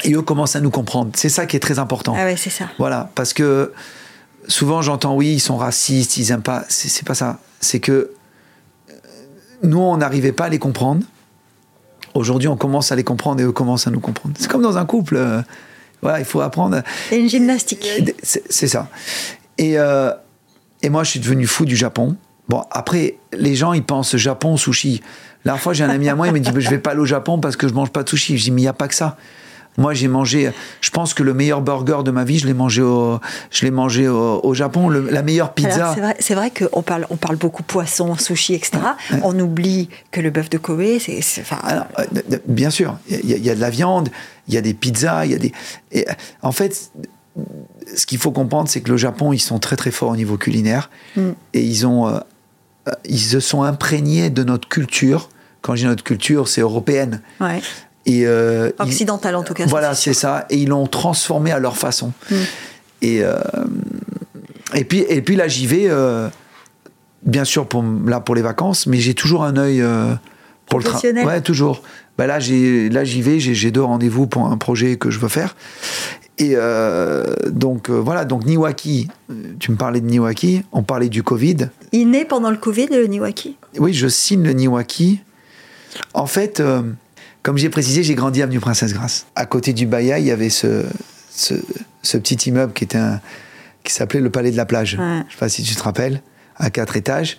Et eux commencent à nous comprendre. C'est ça qui est très important. Ah ouais, c'est ça. Voilà, parce que souvent j'entends oui, ils sont racistes, ils aiment pas. C'est pas ça. C'est que euh, nous, on n'arrivait pas à les comprendre. Aujourd'hui, on commence à les comprendre et eux commencent à nous comprendre. C'est comme dans un couple. euh, voilà, il faut apprendre. C'est une gymnastique. C'est c'est ça. Et, euh, et moi, je suis devenu fou du Japon. Bon, après, les gens, ils pensent Japon, sushi. La fois, j'ai un ami à moi, il m'a dit [LAUGHS] Je vais pas aller au Japon parce que je mange pas de sushi. Je dis Mais il n'y a pas que ça. Moi, j'ai mangé, je pense que le meilleur burger de ma vie, je l'ai mangé au, je l'ai mangé au, au Japon. Le- la meilleure pizza. C'est vrai, c'est vrai qu'on parle, on parle beaucoup poisson, sushi, etc. On oublie que le bœuf de Kobe, c'est. enfin, euh, bien sûr, il y, a- il y a de la viande, il y a des pizzas, il y a des. et, en fait, ce qu'il faut comprendre, c'est que le Japon, ils sont très très forts au niveau culinaire Mm. et ils ont, euh, euh, ils se sont imprégnés de notre culture. Quand je dis notre culture, c'est européenne. ouais. Et euh, Occidentale, en tout cas, Voilà, c'est ça. Et ils l'ont transformé à leur façon. Mm. Et euh, et puis et puis là, j'y vais. euh, bien sûr pour là pour les vacances, mais j'ai toujours un œil pour le travail. Ouais, toujours. Bah là, j'ai là j'y vais. J'ai deux rendez-vous pour un projet que je veux faire. Et euh, donc euh, voilà. Donc Niwaki, tu me parlais de Niwaki. On parlait du Covid. Il naît pendant le Covid, le Niwaki? Oui, je signe le Niwaki. En fait, euh, comme j'ai précisé, j'ai grandi avenue Princesse Grasse. À côté du Baya, il y avait ce, ce, ce petit immeuble qui était un, qui s'appelait le Palais de la Plage. Ouais. Je sais pas si tu te rappelles, à quatre étages.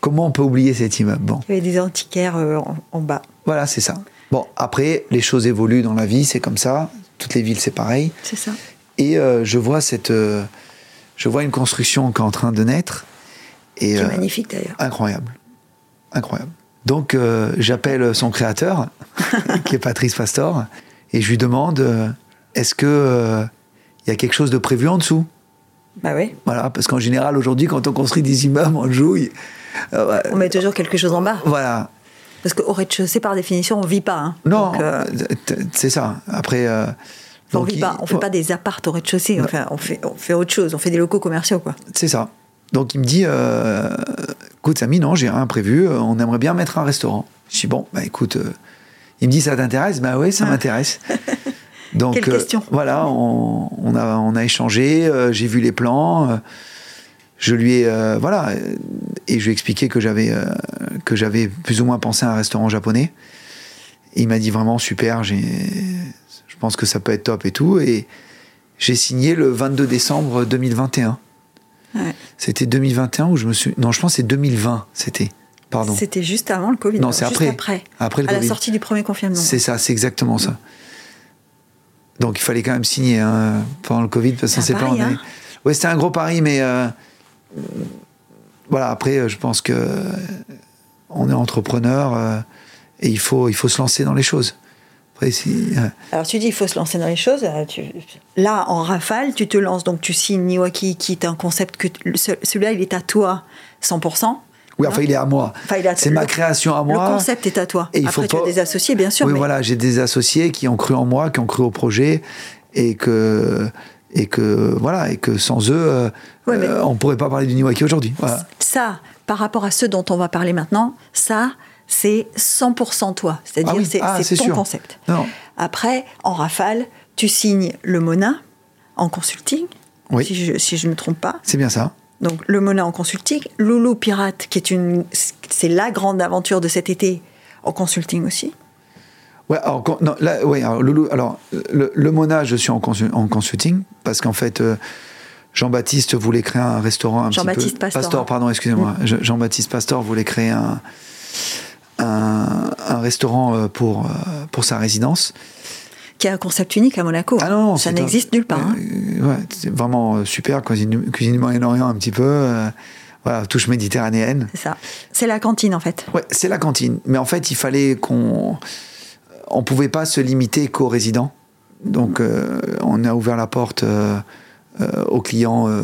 Comment on peut oublier cet immeuble? Bon, Il y avait des antiquaires euh, en, en bas. voilà, c'est ça. Bon, après, les choses évoluent dans la vie, c'est comme ça. Toutes les villes, c'est pareil. C'est ça. Et euh, je vois cette, euh, je vois une construction qui est en train de naître. Et, Qui est magnifique d'ailleurs. Incroyable. Incroyable. Donc, euh, j'appelle son créateur, [LAUGHS] qui est Patrice Pastor, et je lui demande euh, est-ce que euh, il y a quelque chose de prévu en dessous? Bah oui. Voilà, parce qu'en général, aujourd'hui, quand on construit des immeubles, on jouille. Ouais, On met toujours quelque chose en bas. voilà. Parce qu'au rez-de-chaussée, par définition, on vit pas. hein. Non, c'est ça. Après, on ne il- fait pas des appartes au rez-de-chaussée, enfin, on, fait, on fait autre chose, on fait des locaux commerciaux. Quoi. C'est ça. Donc il me dit, euh, écoute Samy, non, j'ai rien prévu, euh, on aimerait bien mettre un restaurant. Je dis, bon, bah écoute, euh, il me dit, ça t'intéresse? Bah oui, ça m'intéresse. [LAUGHS] Donc Quelle question. voilà, on, on a, on a échangé, j'ai vu les plans, je lui ai, voilà, et je lui ai expliqué que j'avais, que j'avais plus ou moins pensé à un restaurant japonais. Et il m'a dit vraiment super, j'ai, je pense que ça peut être top et tout. Et j'ai signé le 22 décembre 2021. Ouais. C'était 2021 ou je me suis. Non, je pense que c'est 2020, c'était. Pardon. C'était juste avant le Covid. Non, alors, c'est après. après. Après le à la sortie du premier confinement. C'est ça, c'est exactement ça. Donc il fallait quand même signer hein, pendant le Covid parce qu'on C'est sait pas. hein. Ouais, c'était un gros pari, mais euh, voilà. Après, euh, je pense que euh, on est entrepreneur euh, et il faut, il faut se lancer dans les choses. Alors tu dis il faut se lancer dans les choses. euh, tu- Là, en rafale, tu te lances, donc tu signes Niwaki, qui est un concept que celui-là, il est à toi 100%. oui, enfin, il est à moi. Enfin, il est à- c'est ma création à moi. Le concept est à toi. Et il Après, faut tu as des associés, bien sûr. oui, mais voilà, j'ai des associés qui ont cru en moi, qui ont cru au projet, et que et que voilà, et que sans eux, euh, Ouais, mais- euh, on pourrait pas parler du Niwaki aujourd'hui. Voilà. Ça, par rapport à ceux dont on va parler maintenant, ça, c'est 100% toi. C'est-à-dire, Ah oui, c'est ah, ton sûr. concept. Non. Après, en rafale, tu signes le Mona en consulting, Oui. si je ne si me trompe pas. C'est bien ça. Donc le Mona en consulting, Loulou Pirate, qui est une, c'est la grande aventure de cet été en consulting aussi. Ouais, alors, non, là, ouais, alors, Loulou, alors, le, le Mona, je suis en, consu- en consulting, parce qu'en fait, euh, Jean-Baptiste voulait créer un restaurant un petit peu... Jean-Baptiste Pastor. pardon, excusez-moi. Je- Jean-Baptiste Pastor voulait créer un, un, un restaurant euh, pour, euh, pour sa résidence. qui est un concept unique à Monaco. Ah non, ça n'existe nulle part. hein. Euh, ouais, c'est vraiment super, cuisine, cuisine Moyen-Orient un petit peu, voilà, touche méditerranéenne. C'est ça. C'est la cantine en fait. Ouais, c'est la cantine. Mais en fait, il fallait qu'on. On pouvait pas se limiter qu'aux résidents. Donc, euh, on a ouvert la porte euh, euh, aux clients euh,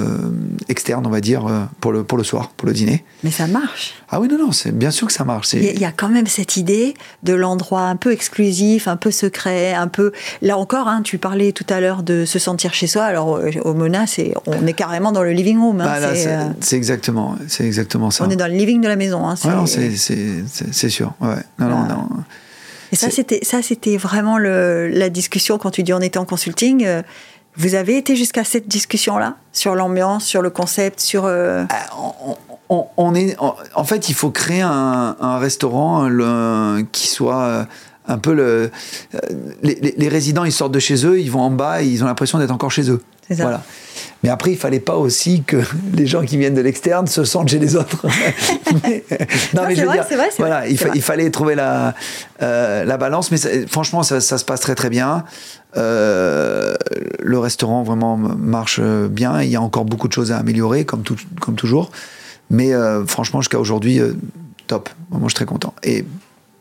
externes, on va dire, euh, pour, le, pour le soir, pour le dîner. Mais ça marche. Ah oui, non, non, c'est bien sûr que ça marche. Il y, a- il y a quand même cette idée de l'endroit un peu exclusif, un peu secret, un peu. Là encore, hein, tu parlais tout à l'heure de se sentir chez soi. Alors au Mona, c'est on est carrément dans le living room. hein, Bah, c'est, euh, exactement, c'est exactement ça. on est dans le living de la maison. hein, c'est- Ouais, c'est- sûr. Ouais. Non, non, Voilà. non. Et ça, c'était ça, c'était vraiment le, la discussion quand tu dis on était en consulting. euh, vous avez été jusqu'à cette discussion-là sur l'ambiance, sur le concept, sur. euh, Ah, on, on- on est, en, en fait, il faut créer un, un restaurant le- qui soit euh, un peu le. euh, Les, les- les résidents, ils sortent de chez eux, ils vont en bas, et ils ont l'impression d'être encore chez eux. C'est ça. Voilà. Mais après, il fallait pas aussi que [LAUGHS] les gens qui viennent de l'externe se sentent chez les autres. Mais- [LAUGHS] [LAUGHS] non, Non, mais c'est je veux vrai, dire, c'est vrai, c'est voilà, vrai, il, c'est fa- vrai. il fallait trouver la, euh, la balance. Mais ça- franchement, ça, ça se passe très très bien. Euh, le restaurant vraiment marche bien. Il y a encore beaucoup de choses à améliorer, comme, tout, comme toujours. Mais euh, franchement, jusqu'à aujourd'hui, euh, top. Moi, je suis très content. Et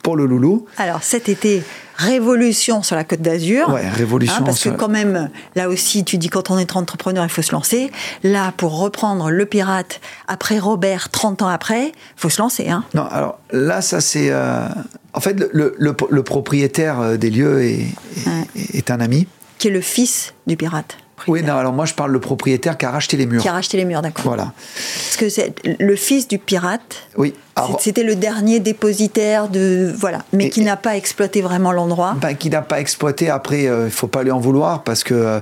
pour le loulou, Alors cet été, révolution sur la Côte d'Azur. ouais, révolution. Hein, parce que quand même, là aussi, tu dis quand on est entrepreneur, il faut se lancer. Là, pour reprendre le pirate, après Robert, 30 ans après, il faut se lancer. Hein. Non, alors là, ça c'est. euh, En fait, le, le- propriétaire euh, des lieux est, est- Ouais. est un ami. Qui est le fils du pirate. Oui, non, alors moi je parle le propriétaire qui a racheté les murs. Qui a racheté les murs, d'accord. Voilà. Parce que c'est le fils du pirate. Oui. C'était le dernier dépositaire de voilà, mais Et- qui n'a pas exploité vraiment l'endroit. ben, qui n'a pas exploité, après, il ne faut pas lui en vouloir parce que, euh,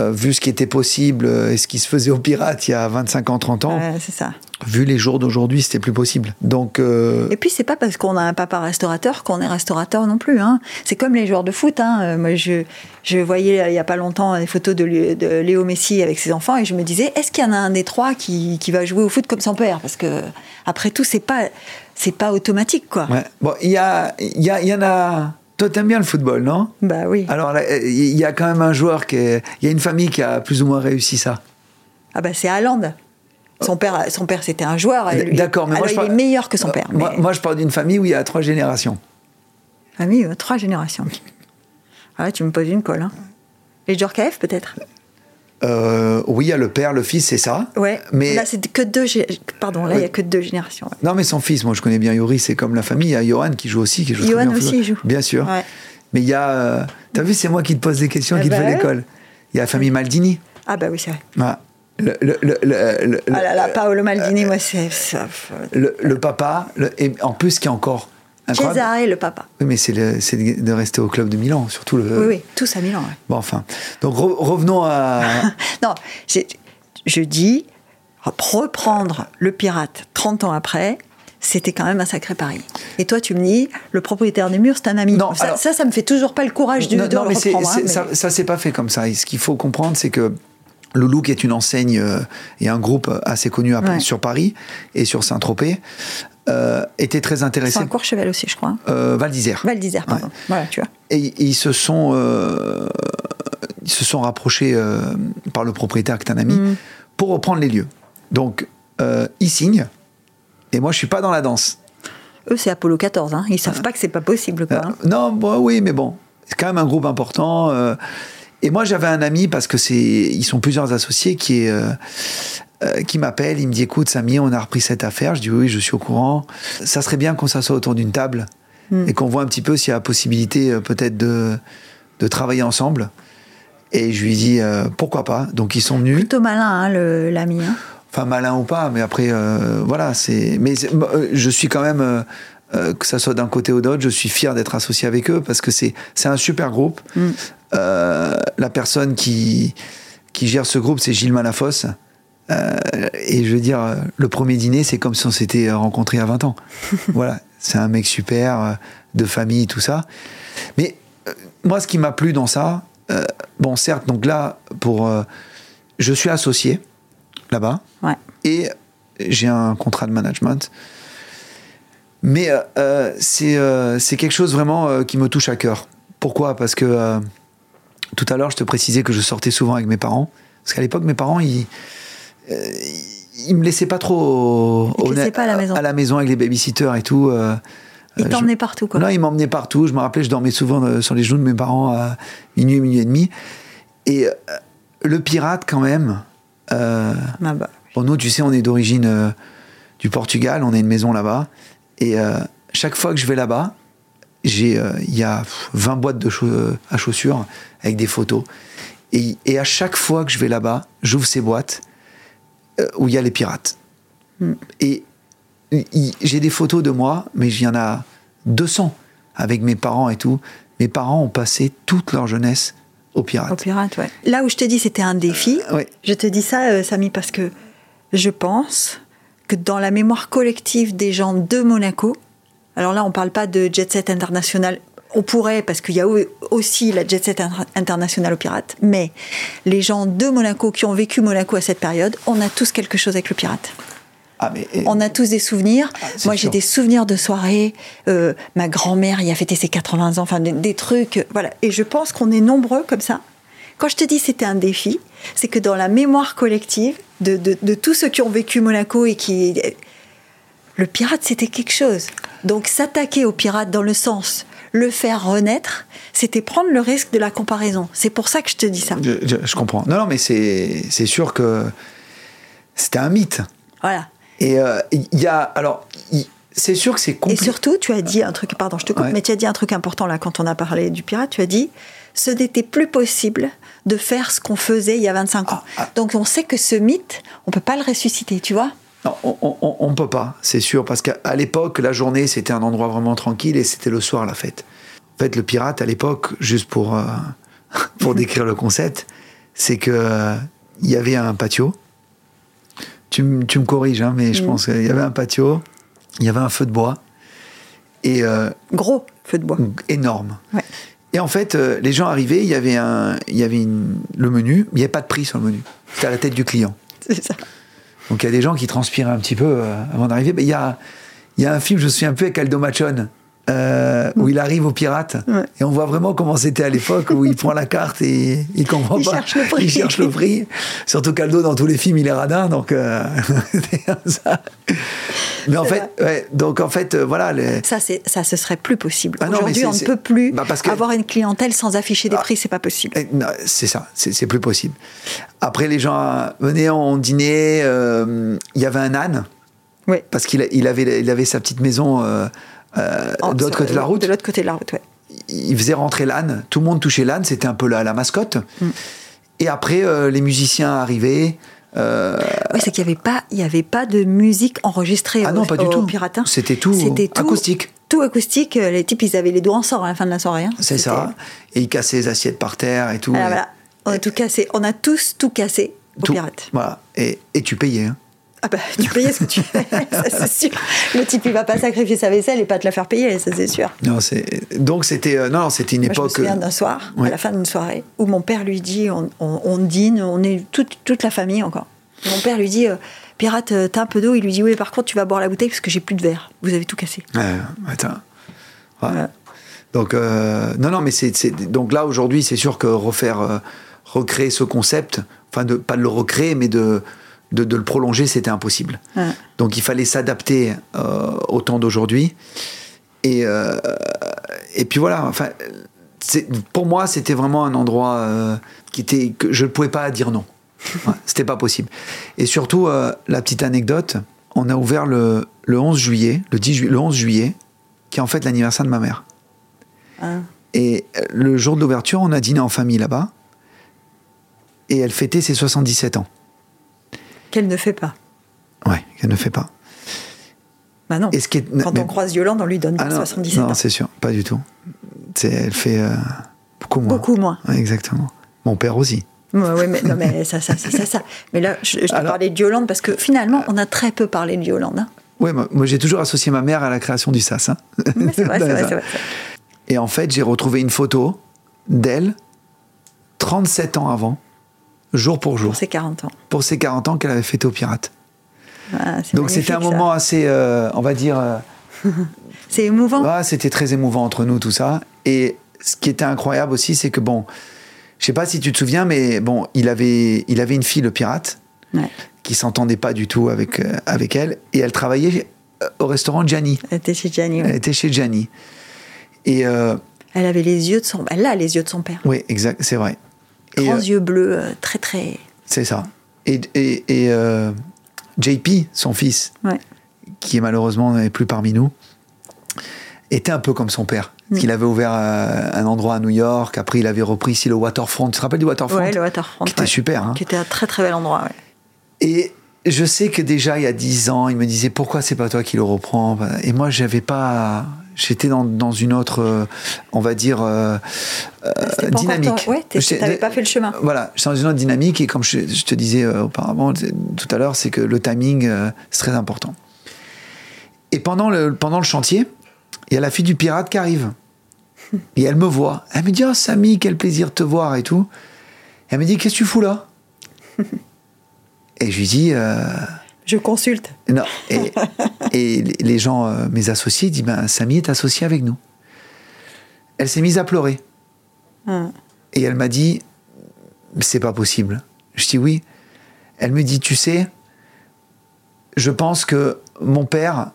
euh, vu ce qui était possible euh, et ce qui se faisait aux pirates il y a 25 ans, 30 ans, c'est ça. Vu les jours d'aujourd'hui, c'était plus possible. Donc, euh, Et puis c'est pas parce qu'on a un papa restaurateur qu'on est restaurateur non plus. Hein. C'est comme les joueurs de foot. Hein. Euh, Moi, je, je voyais euh, il y a pas longtemps des photos de, Lé- de Léo Messi avec ses enfants et je me disais est-ce qu'il y en a un des trois qui, qui va jouer au foot comme son père? Parce que après tout, c'est pas c'est pas automatique quoi. ouais. Bon, il y, a, il y, a- il y en a. Toi, t'aimes bien le football, non? Bah oui. Alors, il y a quand même un joueur qui est- Il y a une famille qui a plus ou moins réussi ça. Ah bah c'est Haaland. Son père, son père c'était un joueur. D'accord, mais moi je il est meilleur que son père. Euh, Moi, je parle d'une famille où il y a trois générations. Ah oui, euh, trois générations. [LAUGHS] Ah ouais, tu me poses une colle. Hein. Les Djorkaeff peut-être? Euh, oui, il y a le père, le fils, c'est ça. Ouais. Mais Là, c'est que deux. gé- Pardon, là, il Oui. y a que deux générations. ouais. non, mais son fils, moi je connais bien Yuri, c'est comme la famille. Il y a Johan qui joue aussi, qui joue Johan bien au aussi, il joue. Bien sûr. Ouais. Mais il y a. euh, T'as vu, c'est moi qui te pose des questions, Eh qui te ben fais l'école. Il y a la famille Maldini. Ah bah oui, c'est vrai. Voilà. Le, le, le, Ah là là, Paolo Euh, moi, c'est... c'est- le- papa, et en plus, qui est encore incroyable. Cesare, le papa. Oui, mais c'est c'est de rester au club de Milan, surtout le. Oui, oui, tous à Milan. ouais. Bon, enfin. Donc re- revenons à. [LAUGHS] Non, je dis, reprendre le pirate 30 ans après, c'était quand même un sacré pari. Et toi, tu me dis, le propriétaire des murs, c'est un ami. Non, ça, alors- ça, ça me fait toujours pas le courage de, non, de non, le mais c'est- reprendre. hein, c'est- mais- ça, ça s'est pas fait comme ça. Et ce qu'il faut comprendre, c'est que le Look est une enseigne euh, et un groupe assez connu à- Ouais. sur Paris et sur Saint-Tropez. euh, était très C'est intéressé. un Courchevel aussi, je crois. hein. Euh, Val d'Isère. Val d'Isère, pardon. Voilà, tu vois. Et ils se sont, ils se sont rapprochés par le propriétaire qui est un ami Mm. pour reprendre les lieux. Donc, ils signent. Et moi, je suis pas dans la danse. Eux, c'est Apollo 14. Hein. Ils savent pas que c'est pas possible. Quoi, hein. Non, bon, oui, mais bon, c'est quand même un groupe important. Et moi, j'avais un ami parce que c'est, ils sont plusieurs associés qui est, euh, euh, qui m'appelle. Il me dit, écoute, Samy, on a repris cette affaire. Je dis oui, je suis au courant. Ça serait bien qu'on s'assoie autour d'une table Mm. et qu'on voit un petit peu s'il y a la possibilité, euh, peut-être de, de travailler ensemble. Et je lui dis euh, pourquoi pas. Donc ils sont venus. Plutôt malin, hein, le- l'ami. hein. Enfin, malin ou pas, mais après, euh, voilà, c'est. Mais je suis quand même, euh, que ça soit d'un côté ou d'autre, je suis fier d'être associé avec eux parce que c'est un super groupe. Mm. Euh, la personne qui, qui gère ce groupe, c'est Gilles Malafosse. Euh, et je veux dire, le premier dîner, c'est comme si on s'était rencontrés à 20 ans. [LAUGHS] voilà, c'est un mec super, de famille, tout ça. Mais moi, ce qui m'a plu dans ça, bon, certes, donc là, pour, je suis associé là-bas Ouais. et j'ai un contrat de management. Mais euh, euh, c'est euh, c'est quelque chose vraiment euh, qui me touche à cœur. Pourquoi? Parce que tout à l'heure, je te précisais que je sortais souvent avec mes parents. Parce qu'à l'époque, mes parents, ils, ils me laissaient pas trop Ils te laissaient pas à la maison. à la maison avec les babysitters et tout. Ils t'emmenaient partout. Quoi. non, ils m'emmenaient partout. Je me rappelais, je dormais souvent sur les genoux de mes parents à minuit, minuit et demi. Et le pirate, quand même. Ah bah. Bon, nous, tu sais, on est d'origine du Portugal, on a une maison là-bas. Et euh, chaque fois que je vais là-bas, j'ai, euh, il y a pff, 20 boîtes de euh, à chaussures avec des photos. Et, et à chaque fois que je vais là-bas, j'ouvre ces boîtes euh, où il y a les pirates. Mm. Et j'ai des photos de moi, mais il y en a 200 avec mes parents et tout. Mes parents ont passé toute leur jeunesse aux pirates. Au pirate, ouais. Là où je te dis c'était un défi, Ouais. je te dis ça, euh, Samy, parce que je pense que dans la mémoire collective des gens de Monaco, alors là, on parle pas de jet set international. On pourrait, parce qu'il y a au- aussi la jet set inter- international aux pirates, mais les gens de Monaco qui ont vécu Monaco à cette période, on a tous quelque chose avec le pirate. Ah, mais, On a tous des souvenirs. Ah, Moi, j'ai des souvenirs de soirées. euh, ma grand-mère y a fêté ses 80 ans. Enfin, des, des trucs. euh, Voilà. Et je pense qu'on est nombreux comme ça. Quand je te dis c'était un défi, c'est que dans la mémoire collective de, de- de tous ceux qui ont vécu Monaco et qui. Le pirate, c'était quelque chose. Donc, s'attaquer au pirate dans le sens le faire renaître, c'était prendre le risque de la comparaison. C'est pour ça que je te dis ça. Je, je- je comprends. Non, non, mais c'est sûr que c'était un mythe. Voilà. Et euh, il y a. Alors, c'est sûr que c'est Et compliqué. surtout, tu as dit un truc, pardon, je te coupe, Ouais. mais tu as dit un truc important là quand on a parlé du pirate. Tu as dit, ce n'était plus possible de faire ce qu'on faisait il y a 25 ans. Ah, ah. Donc on sait que ce mythe, on peut pas le ressusciter, tu vois? Non, on ne peut pas, c'est sûr, parce qu'à l'époque, la journée, c'était un endroit vraiment tranquille et c'était le soir la fête. En fait, le pirate, à l'époque, juste pour, euh, [LAUGHS] pour décrire le concept, c'est que euh, il y avait un patio. Tu, tu me corriges, hein, mais je Mhm. pense qu'il y avait un patio, il y avait un feu de bois, et euh, Gros feu de bois. énorme. Ouais. Et en fait, euh, les gens arrivaient, il y avait, un, il y avait une- le menu, il n'y avait pas de prix sur le menu. C'était à la tête du client. C'est ça. Donc il y a des gens qui transpirent un petit peu euh, avant d'arriver. Mais il y a, y a un film, je me souviens plus, avec Aldo Machon, euh, où il arrive aux pirates. Ouais. Et on voit vraiment comment c'était à l'époque, où il prend la carte et il comprend Il pas. cherche le [LAUGHS] prix. Il cherche le prix. Surtout qu'Aldo, dans tous les films, il est radin. Donc, euh, [LAUGHS] ça. Mais en fait, ouais, donc en fait, euh, voilà. les- Ça, ça, ce serait plus possible. Ah Aujourd'hui, on ne peut plus Bah, parce que- avoir une clientèle sans afficher des Ah. prix, c'est pas possible. Eh, C'est ça, c'est plus possible. Après, les gens venaient, on dînait, euh, il y avait un âne. Ouais. Parce qu'il il avait, il avait sa petite maison euh, En- de l'autre côté de la route. De l'autre côté de la route, ouais. il faisait rentrer l'âne. Tout le monde touchait l'âne, c'était un peu la, la mascotte. Et après, euh, les musiciens arrivaient. euh, Oui, c'est qu'il n'y avait, pas- il y avait pas de musique enregistrée ah au, non, pas du au tout. Piratin. C'était tout, C'était tout acoustique. Tout acoustique. Les types, ils avaient les doigts en sort à la fin de la soirée. hein. C'est ça. Et ils cassaient les assiettes par terre et tout. Voilà, Et voilà. On a tout cassé. On a tous tout cassé au tout- pirate. Voilà. Et, et tu payais. hein. Ah bah, tu payais ce que tu fais, [LAUGHS] ça c'est sûr. Le type, il va pas sacrifier sa vaisselle et pas te la faire payer, ça c'est sûr. Non, c'est donc c'était euh, non, c'était une Moi, je me époque. souviens d'un soir, Ouais. à la fin d'une soirée, où mon père lui dit, on, on- on dîne, on est toute, toute la famille encore. Mon père lui dit, euh, pirate, euh, t'as un peu d'eau? Il lui dit, oui, par contre, tu vas boire la bouteille parce que j'ai plus de verre. Vous avez tout cassé. Ouais, attends. Ouais. Voilà. Donc euh, non, non, mais c'est c'est- donc là aujourd'hui, c'est sûr que refaire, euh, recréer ce concept, enfin de pas de le recréer, mais de de, de le prolonger, c'était impossible. Ouais. Donc il fallait s'adapter euh, au temps d'aujourd'hui. Et euh, et puis voilà. Enfin, pour moi, c'était vraiment un endroit euh, qui était que je ne pouvais pas dire non. [LAUGHS] Ouais, c'était pas possible. Et surtout, la petite anecdote, on a ouvert le, le 11 juillet, le, 10 ju- le 11 juillet, qui est en fait l'anniversaire de ma mère. Hein. Et le jour de l'ouverture, on a dîné en famille là-bas. Et elle fêtait ses 77 ans. Qu'elle ne fait pas. Ouais, qu'elle ne fait pas. Bah non. Et ce qui est, Quand mais- on croise Yolande, on lui donne Ah pas non, 77 non, ans. c'est sûr, pas du tout. Elle fait euh, beaucoup moins. Beaucoup moins. Ouais, exactement. Mon père aussi. Ouais, mais, non, mais ça, ça, ça, ça. Mais là, je, je te Alors- parlais de Yolande parce que finalement, on a très peu parlé de Yolande. hein. Ouais, moi, moi, j'ai toujours associé ma mère à la création du SAS. hein. Mais c'est vrai, c'est vrai, [LAUGHS] c'est vrai. Et en fait, j'ai retrouvé une photo d'elle 37 ans avant, jour pour jour, Pour ses 40 ans. pour ses 40 ans qu'elle avait fêté au Pirate. Ah, Donc c'était un ça. moment assez, euh, on va dire, euh, [LAUGHS] C'est émouvant. Ah, c'était très émouvant entre nous, tout ça. Et ce qui était incroyable aussi, c'est que bon, je sais pas si tu te souviens, mais bon, il avait, il avait une fille, le pirate, Ouais. qui s'entendait pas du tout avec, euh, avec elle, et elle travaillait au restaurant Gianni. Elle était chez Gianni. ouais. Elle était chez Gianni. Et Elle avait les yeux de son. Elle a les yeux de son père. oui, exact, c'est vrai. Et, Grands euh, yeux bleus, euh, très très. c'est ça. Et, et, et, euh, JP, son fils, Ouais. qui malheureusement n'est plus parmi nous, était un peu comme son père. Mm. Il avait ouvert euh, un endroit à New York, après il avait repris ici le Waterfront. Tu te rappelles du Waterfront Ouais, le Waterfront. Qui était super. hein. Qui était un très très bel endroit. ouais. Et je sais que déjà il y a 10 ans, il me disait pourquoi c'est pas toi qui le reprends? Et moi j'avais pas. J'étais dans, dans une autre, euh, on va dire, euh, euh, dynamique. t'es- J'étais- t'avais pas fait le chemin. Voilà, j'étais dans une autre dynamique et comme je, je te disais euh, auparavant, tout à l'heure, c'est que le timing, c'est très important. Et pendant le, pendant le chantier, il y a la fille du pirate qui arrive. [LAUGHS] Et elle me voit. Elle me dit Oh, Samy, quel plaisir de te voir et tout. Elle me dit Qu'est-ce que tu fous là? [LAUGHS] Et je lui dis Je consulte. Non. Et, [LAUGHS] et les- gens, euh, mes associés, disent ben, Samy est associé avec nous. Elle s'est mise à pleurer. Hum. Et elle m'a dit, c'est pas possible. Je dis oui. Elle me dit, tu sais, je pense que mon père,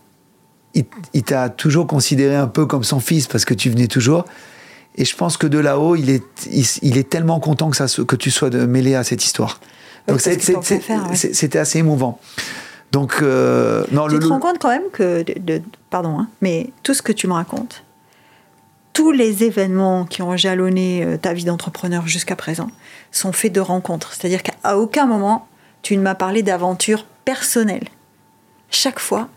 il, il t'a toujours considéré un peu comme son fils parce que tu venais toujours. Et je pense que de là-haut, il est, il, il est tellement content que, ça, que tu sois mêlé à cette histoire. Donc ouais. c'était assez émouvant. Donc, euh, non, Tu le, te rends compte quand même que. de- de- pardon, hein, mais tout ce que tu me racontes, tous les événements qui ont jalonné euh, ta vie d'entrepreneur jusqu'à présent sont faits de rencontres. C'est-à-dire qu'à aucun moment, tu ne m'as parlé d'aventure personnelle. Chaque fois.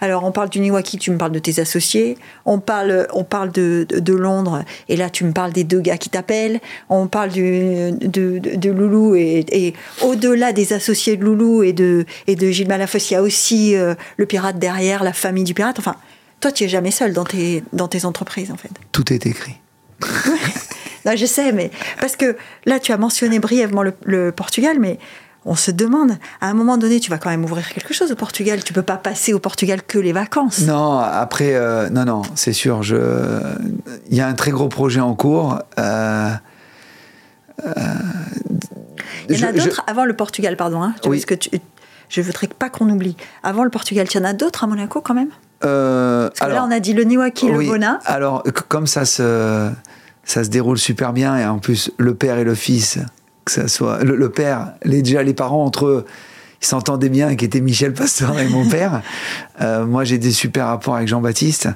Alors, on parle du Niwaki, tu me parles de tes associés. On parle, on parle de, de- de Londres, et là, tu me parles des deux gars qui t'appellent. On parle du, de, de- de Loulou, et, et au-delà des associés de Loulou et de, et de Gilles Malafosse, il y a aussi euh, le pirate derrière, la famille du pirate. Enfin, toi, tu es jamais seul dans tes, dans tes entreprises, en fait. tout est écrit. [LAUGHS] Non, je sais, mais parce que là, tu as mentionné brièvement le, le Portugal, mais on se demande, à un moment donné, tu vas quand même ouvrir quelque chose au Portugal. Tu peux pas passer au Portugal que les vacances. Non, après, euh, non, non, c'est sûr. Je, il y a un très gros projet en cours. euh, Il y en a je- d'autres avant le Portugal, pardon. Hein, Oui. parce que tu- je voudrais pas qu'on oublie. Avant le Portugal, il y en a d'autres à Monaco quand même? Euh, Parce que là, on a dit le Niwaki, le oui, Bona. Alors, comme ça se, ça se déroule super bien, et en plus, le père et le fils, que ça soit. Le, le père, les, déjà les parents entre eux, ils s'entendaient bien, qui était Michel Pasteur et mon [LAUGHS] père. Euh, moi, j'ai des super rapports avec Jean-Baptiste.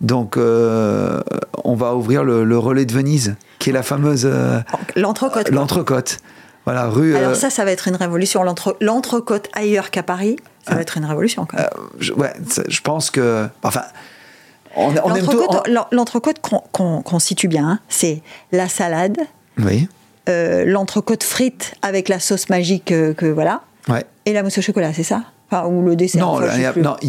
Donc, euh, on va ouvrir le, le relais de Venise, qui est la fameuse euh, L'entrecôte. l'entrecôte. Voilà, rue. Alors ça, ça va être une révolution. L'entre- L'entrecôte ailleurs qu'à Paris, ça va être une révolution quand même. je, ouais, ça- je pense que. Enfin, on, on. L'entrecôte, on- qu'on situe bien, hein, c'est la salade, Oui, l'entrecôte frite avec la sauce magique euh, que voilà, ouais. et la mousse au chocolat, c'est ça Enfin, ou le dessert. Non, enfin, il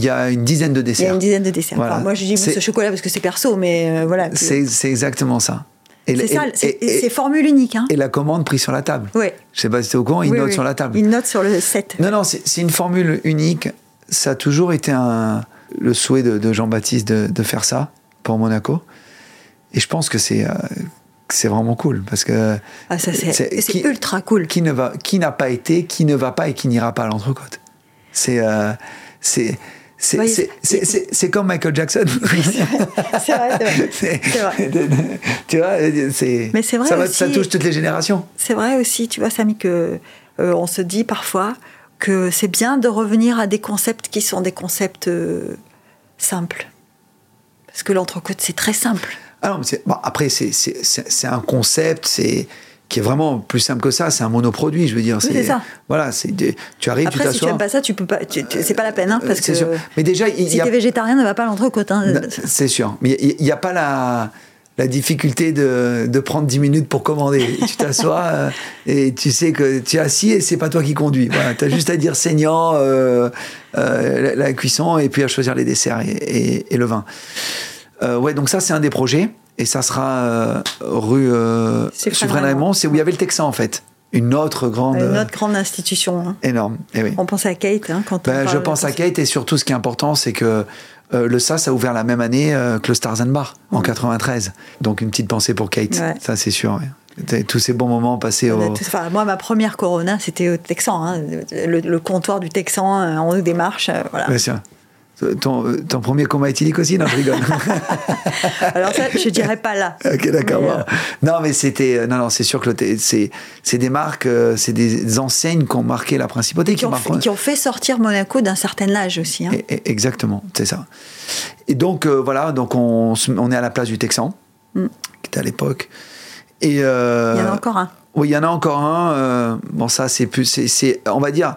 y a- il y une dizaine de Il y a desserts. une dizaine de desserts. Voilà. Enfin, moi, je dis mousse au chocolat parce que c'est perso, mais euh, voilà. C'est c'est exactement ça. C'est ça, c'est formule unique. Hein. et la commande prise sur la table. Ouais. Je sais pas si tu es au courant, il Oui, note oui. sur la table. Une note sur le 7. Non, non, c'est une formule unique. Ça a toujours été un, le souhait de, de Jean-Baptiste de, de faire ça pour Monaco. Et je pense que c'est euh, c'est vraiment cool parce que Ah, c'est ultra cool. qui ne va, qui n'a pas été, qui ne va pas et qui n'ira pas à l'entrecôte. C'est euh, c'est c'est Oui, c'est- c'est- c'est- c'est comme Michael Jackson. C'est vrai, c'est vrai. [LAUGHS] Tu vois, c'est Mais c'est vrai ça, va- aussi. ça touche toutes les générations. C'est vrai aussi, tu vois, Samy, que euh, on se dit parfois que c'est bien de revenir à des concepts qui sont des concepts euh, simples. Parce que l'entrecôte, c'est très simple. Ah non, mais bon, après, c'est- un concept c'est qui est vraiment plus simple que ça. C'est un monoproduit, je veux dire. c'est ça. Voilà, c'est tu arrives, tu Après, si tu n'aimes pas ça, tu peux pas. tu- tu- c'est pas la peine, hein, Euh, parce c'est que sûr. Mais déjà, il si y a- t'es végétarien, ne va pas l'entrecôte. Hein. Non, C'est sûr. Mais il n'y a pas la, la difficulté de, de prendre 10 minutes pour commander. tu t'assois [LAUGHS] euh, et tu sais que tu es assis et c'est pas toi qui conduis. Voilà, tu as juste à dire saignant, euh, euh, la, la cuisson et puis à choisir les desserts et, et- et le vin. Euh, ouais, donc ça, c'est un des projets. Et ça sera euh, rue euh, Suffren. C'est où il y avait le Texan, en fait. Une autre grande. Une autre grande institution. hein. énorme. Eh oui. On pense à Kate hein, quand on Ben, parle je pense à. Kate et surtout ce qui est important, c'est que euh, le SAS a ouvert la même année euh, que le Stars and Bar en 93. Donc une petite pensée pour Kate, Ouais. ça c'est sûr. ouais. Tous ces bons moments passés On au. tous- enfin, moi, ma première Corona, c'était au Texan. hein. Le, le comptoir du Texan en haut des marches. euh, voilà. Bien sûr. Ton, euh, ton premier coma éthylique aussi Non, je rigole. [LAUGHS] Alors ça, je dirais pas là. ok, d'accord. Mais, euh, Non, mais c'était. euh, Non, non, c'est sûr que c'est c'est des marques, c'est des enseignes qui ont marqué la principauté. qui, ont fait, qui ont fait sortir Monaco d'un certain âge aussi. hein. Et- et- exactement, c'est ça. Et donc euh, voilà, donc on, est à la place du Texan, Mm. qui était à l'époque. Et euh, Il y en a encore un. Oui, il y en a encore un. bon, ça c'est plus, c'est, c'est- on va dire,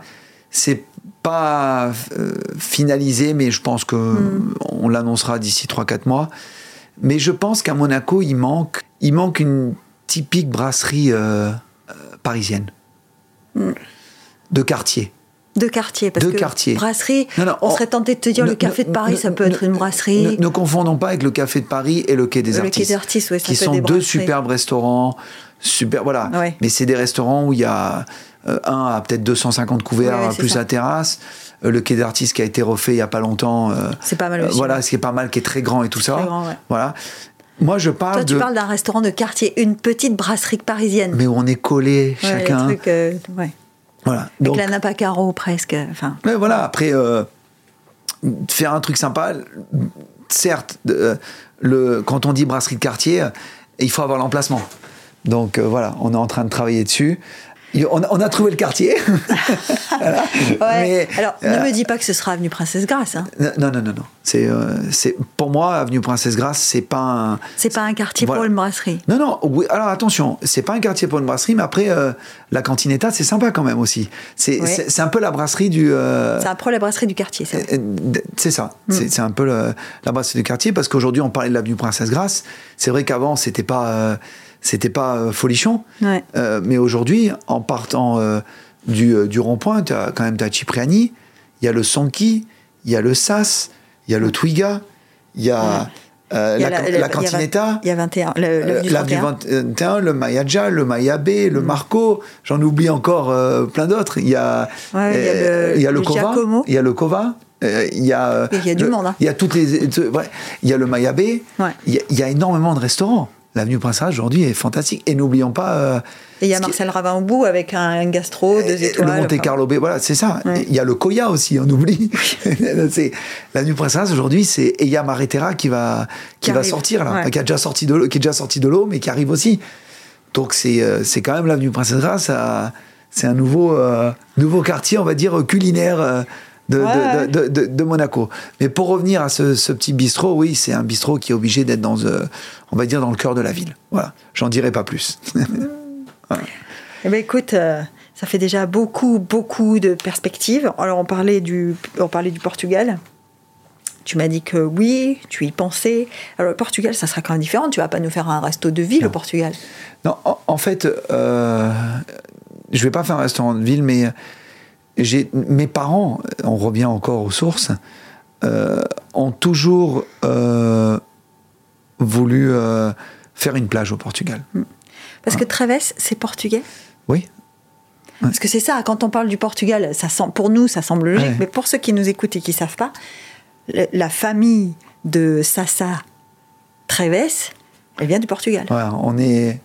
c'est pas euh, finalisé, mais je pense que Mm. on l'annoncera d'ici 3-4 mois. Mais je pense qu'à Monaco, il manque, il manque une typique brasserie euh, euh, parisienne, Mm. de quartier. De quartier. Parce De que quartier. Brasserie, Non, non, on on- serait tenté de te dire Ne- le café de Paris, ne- ça peut ne- être une brasserie. Ne, confondons pas avec le café de Paris et le quai des Le quai artistes. des artistes, ça qui sont des deux superbes restaurants, super, voilà. Ouais. Mais c'est des restaurants où il y a euh, un à peut-être 250 couverts Ouais, ouais, c'est plus ça. la terrasse. Euh, le quai des artistes qui a été refait il y a pas longtemps. euh, C'est pas mal aussi. voilà, ce qui est pas mal, qui est très grand et tout ça. très grand, ouais. Voilà. Moi, je parle Toi, tu de. parles d'un restaurant de quartier, une petite brasserie parisienne. Mais où on est collé Ouais, les chacun. trucs. Voilà. Avec Donc, la nappe à carreaux presque. Enfin, Mais voilà, après, faire un truc sympa, certes, le, quand on dit brasserie de quartier, il faut avoir l'emplacement. Donc euh, voilà, on est en train de travailler dessus. On a, on a trouvé le quartier. [LAUGHS] Voilà. ouais. Mais, Alors, euh, ne me dis pas que ce sera avenue Princesse Grasse. Hein. non, non, non, non. C'est, euh, c'est, pour moi, Avenue Princesse Grasse, c'est pas un. C'est pas un quartier Voilà. pour une brasserie. Non, non, oui, alors attention, c'est pas un quartier pour une brasserie, mais après, euh, la cantinetta, c'est sympa quand même aussi. C'est, Ouais. c'est, c'est un peu la brasserie du. euh, C'est un pro la brasserie du quartier, c'est. Euh, ça, Mm. c'est un peu le- la brasserie du quartier parce qu'aujourd'hui on parlait de l'avenue Princesse Grasse. C'est vrai qu'avant c'était pas euh, c'était pas euh, folichon, Ouais. Euh, mais aujourd'hui en partant euh, du, euh, du rond-point, tu quand même as Cipriani, il y a le Sonki, il y a le Sas, il y a le Twiga, il y a euh, la, la- cantinetta. Il y a 21, le, euh, l'avenue L'avenue 31. 21, le Mayaja, le Mayabé, Mm. le Marco, j'en oublie encore euh, plein d'autres. Il y a, Ouais, il y a euh, le- Kova, il y a le Kova, euh, il y a, euh, Il y a du le- monde, hein. Il y a toutes les, ouais, il y a le Mayabé, Ouais. il, y a, il y a énormément de restaurants. L'avenue Prince aujourd'hui est fantastique. Et n'oublions pas euh, Et il y a ce qui- Marcel Ravin au bout avec un gastro, deux étoiles. le Monte. Carlo Bay, voilà, c'est ça. Il y a le Koya aussi, on oublie. [LAUGHS] l'avenue Prince aujourd'hui, c'est et il y a Maretera qui va qui, Qui va arrive. sortir là, Ouais. qui a déjà sorti de qui est déjà sorti de l'eau, mais qui arrive aussi. Donc c'est euh, c'est quand même l'avenue Princesse Grasse, ça- c'est un nouveau euh, nouveau quartier, on va dire culinaire euh, de, Ouais, de- ouais. de- de- de Monaco. Mais pour revenir à ce, ce petit bistrot, oui, c'est un bistrot qui est obligé d'être dans, euh, on va dire, dans le cœur de la ville. Voilà, j'en dirai pas plus. [LAUGHS] Eh ben, écoute, euh, ça fait déjà beaucoup, beaucoup de perspectives. Alors, on parlait du, on parlait du Portugal. Tu m'as dit que oui, tu y pensais. Alors, le Portugal, ça sera quand même différent. Tu vas pas nous faire un resto de ville Non. au Portugal. Non, en, en fait, euh, je vais pas faire un restaurant de ville, mais mes parents, on revient encore aux sources, euh, ont toujours euh, voulu euh, faire une plage au Portugal. Parce que Treves, c'est portugais? Oui, Parce que c'est ça, quand on parle du Portugal, ça semble, pour nous, ça semble logique, Ouais. mais pour ceux qui nous écoutent et qui ne savent pas, le- la famille de Sassa Treves, elle vient du Portugal. voilà, on est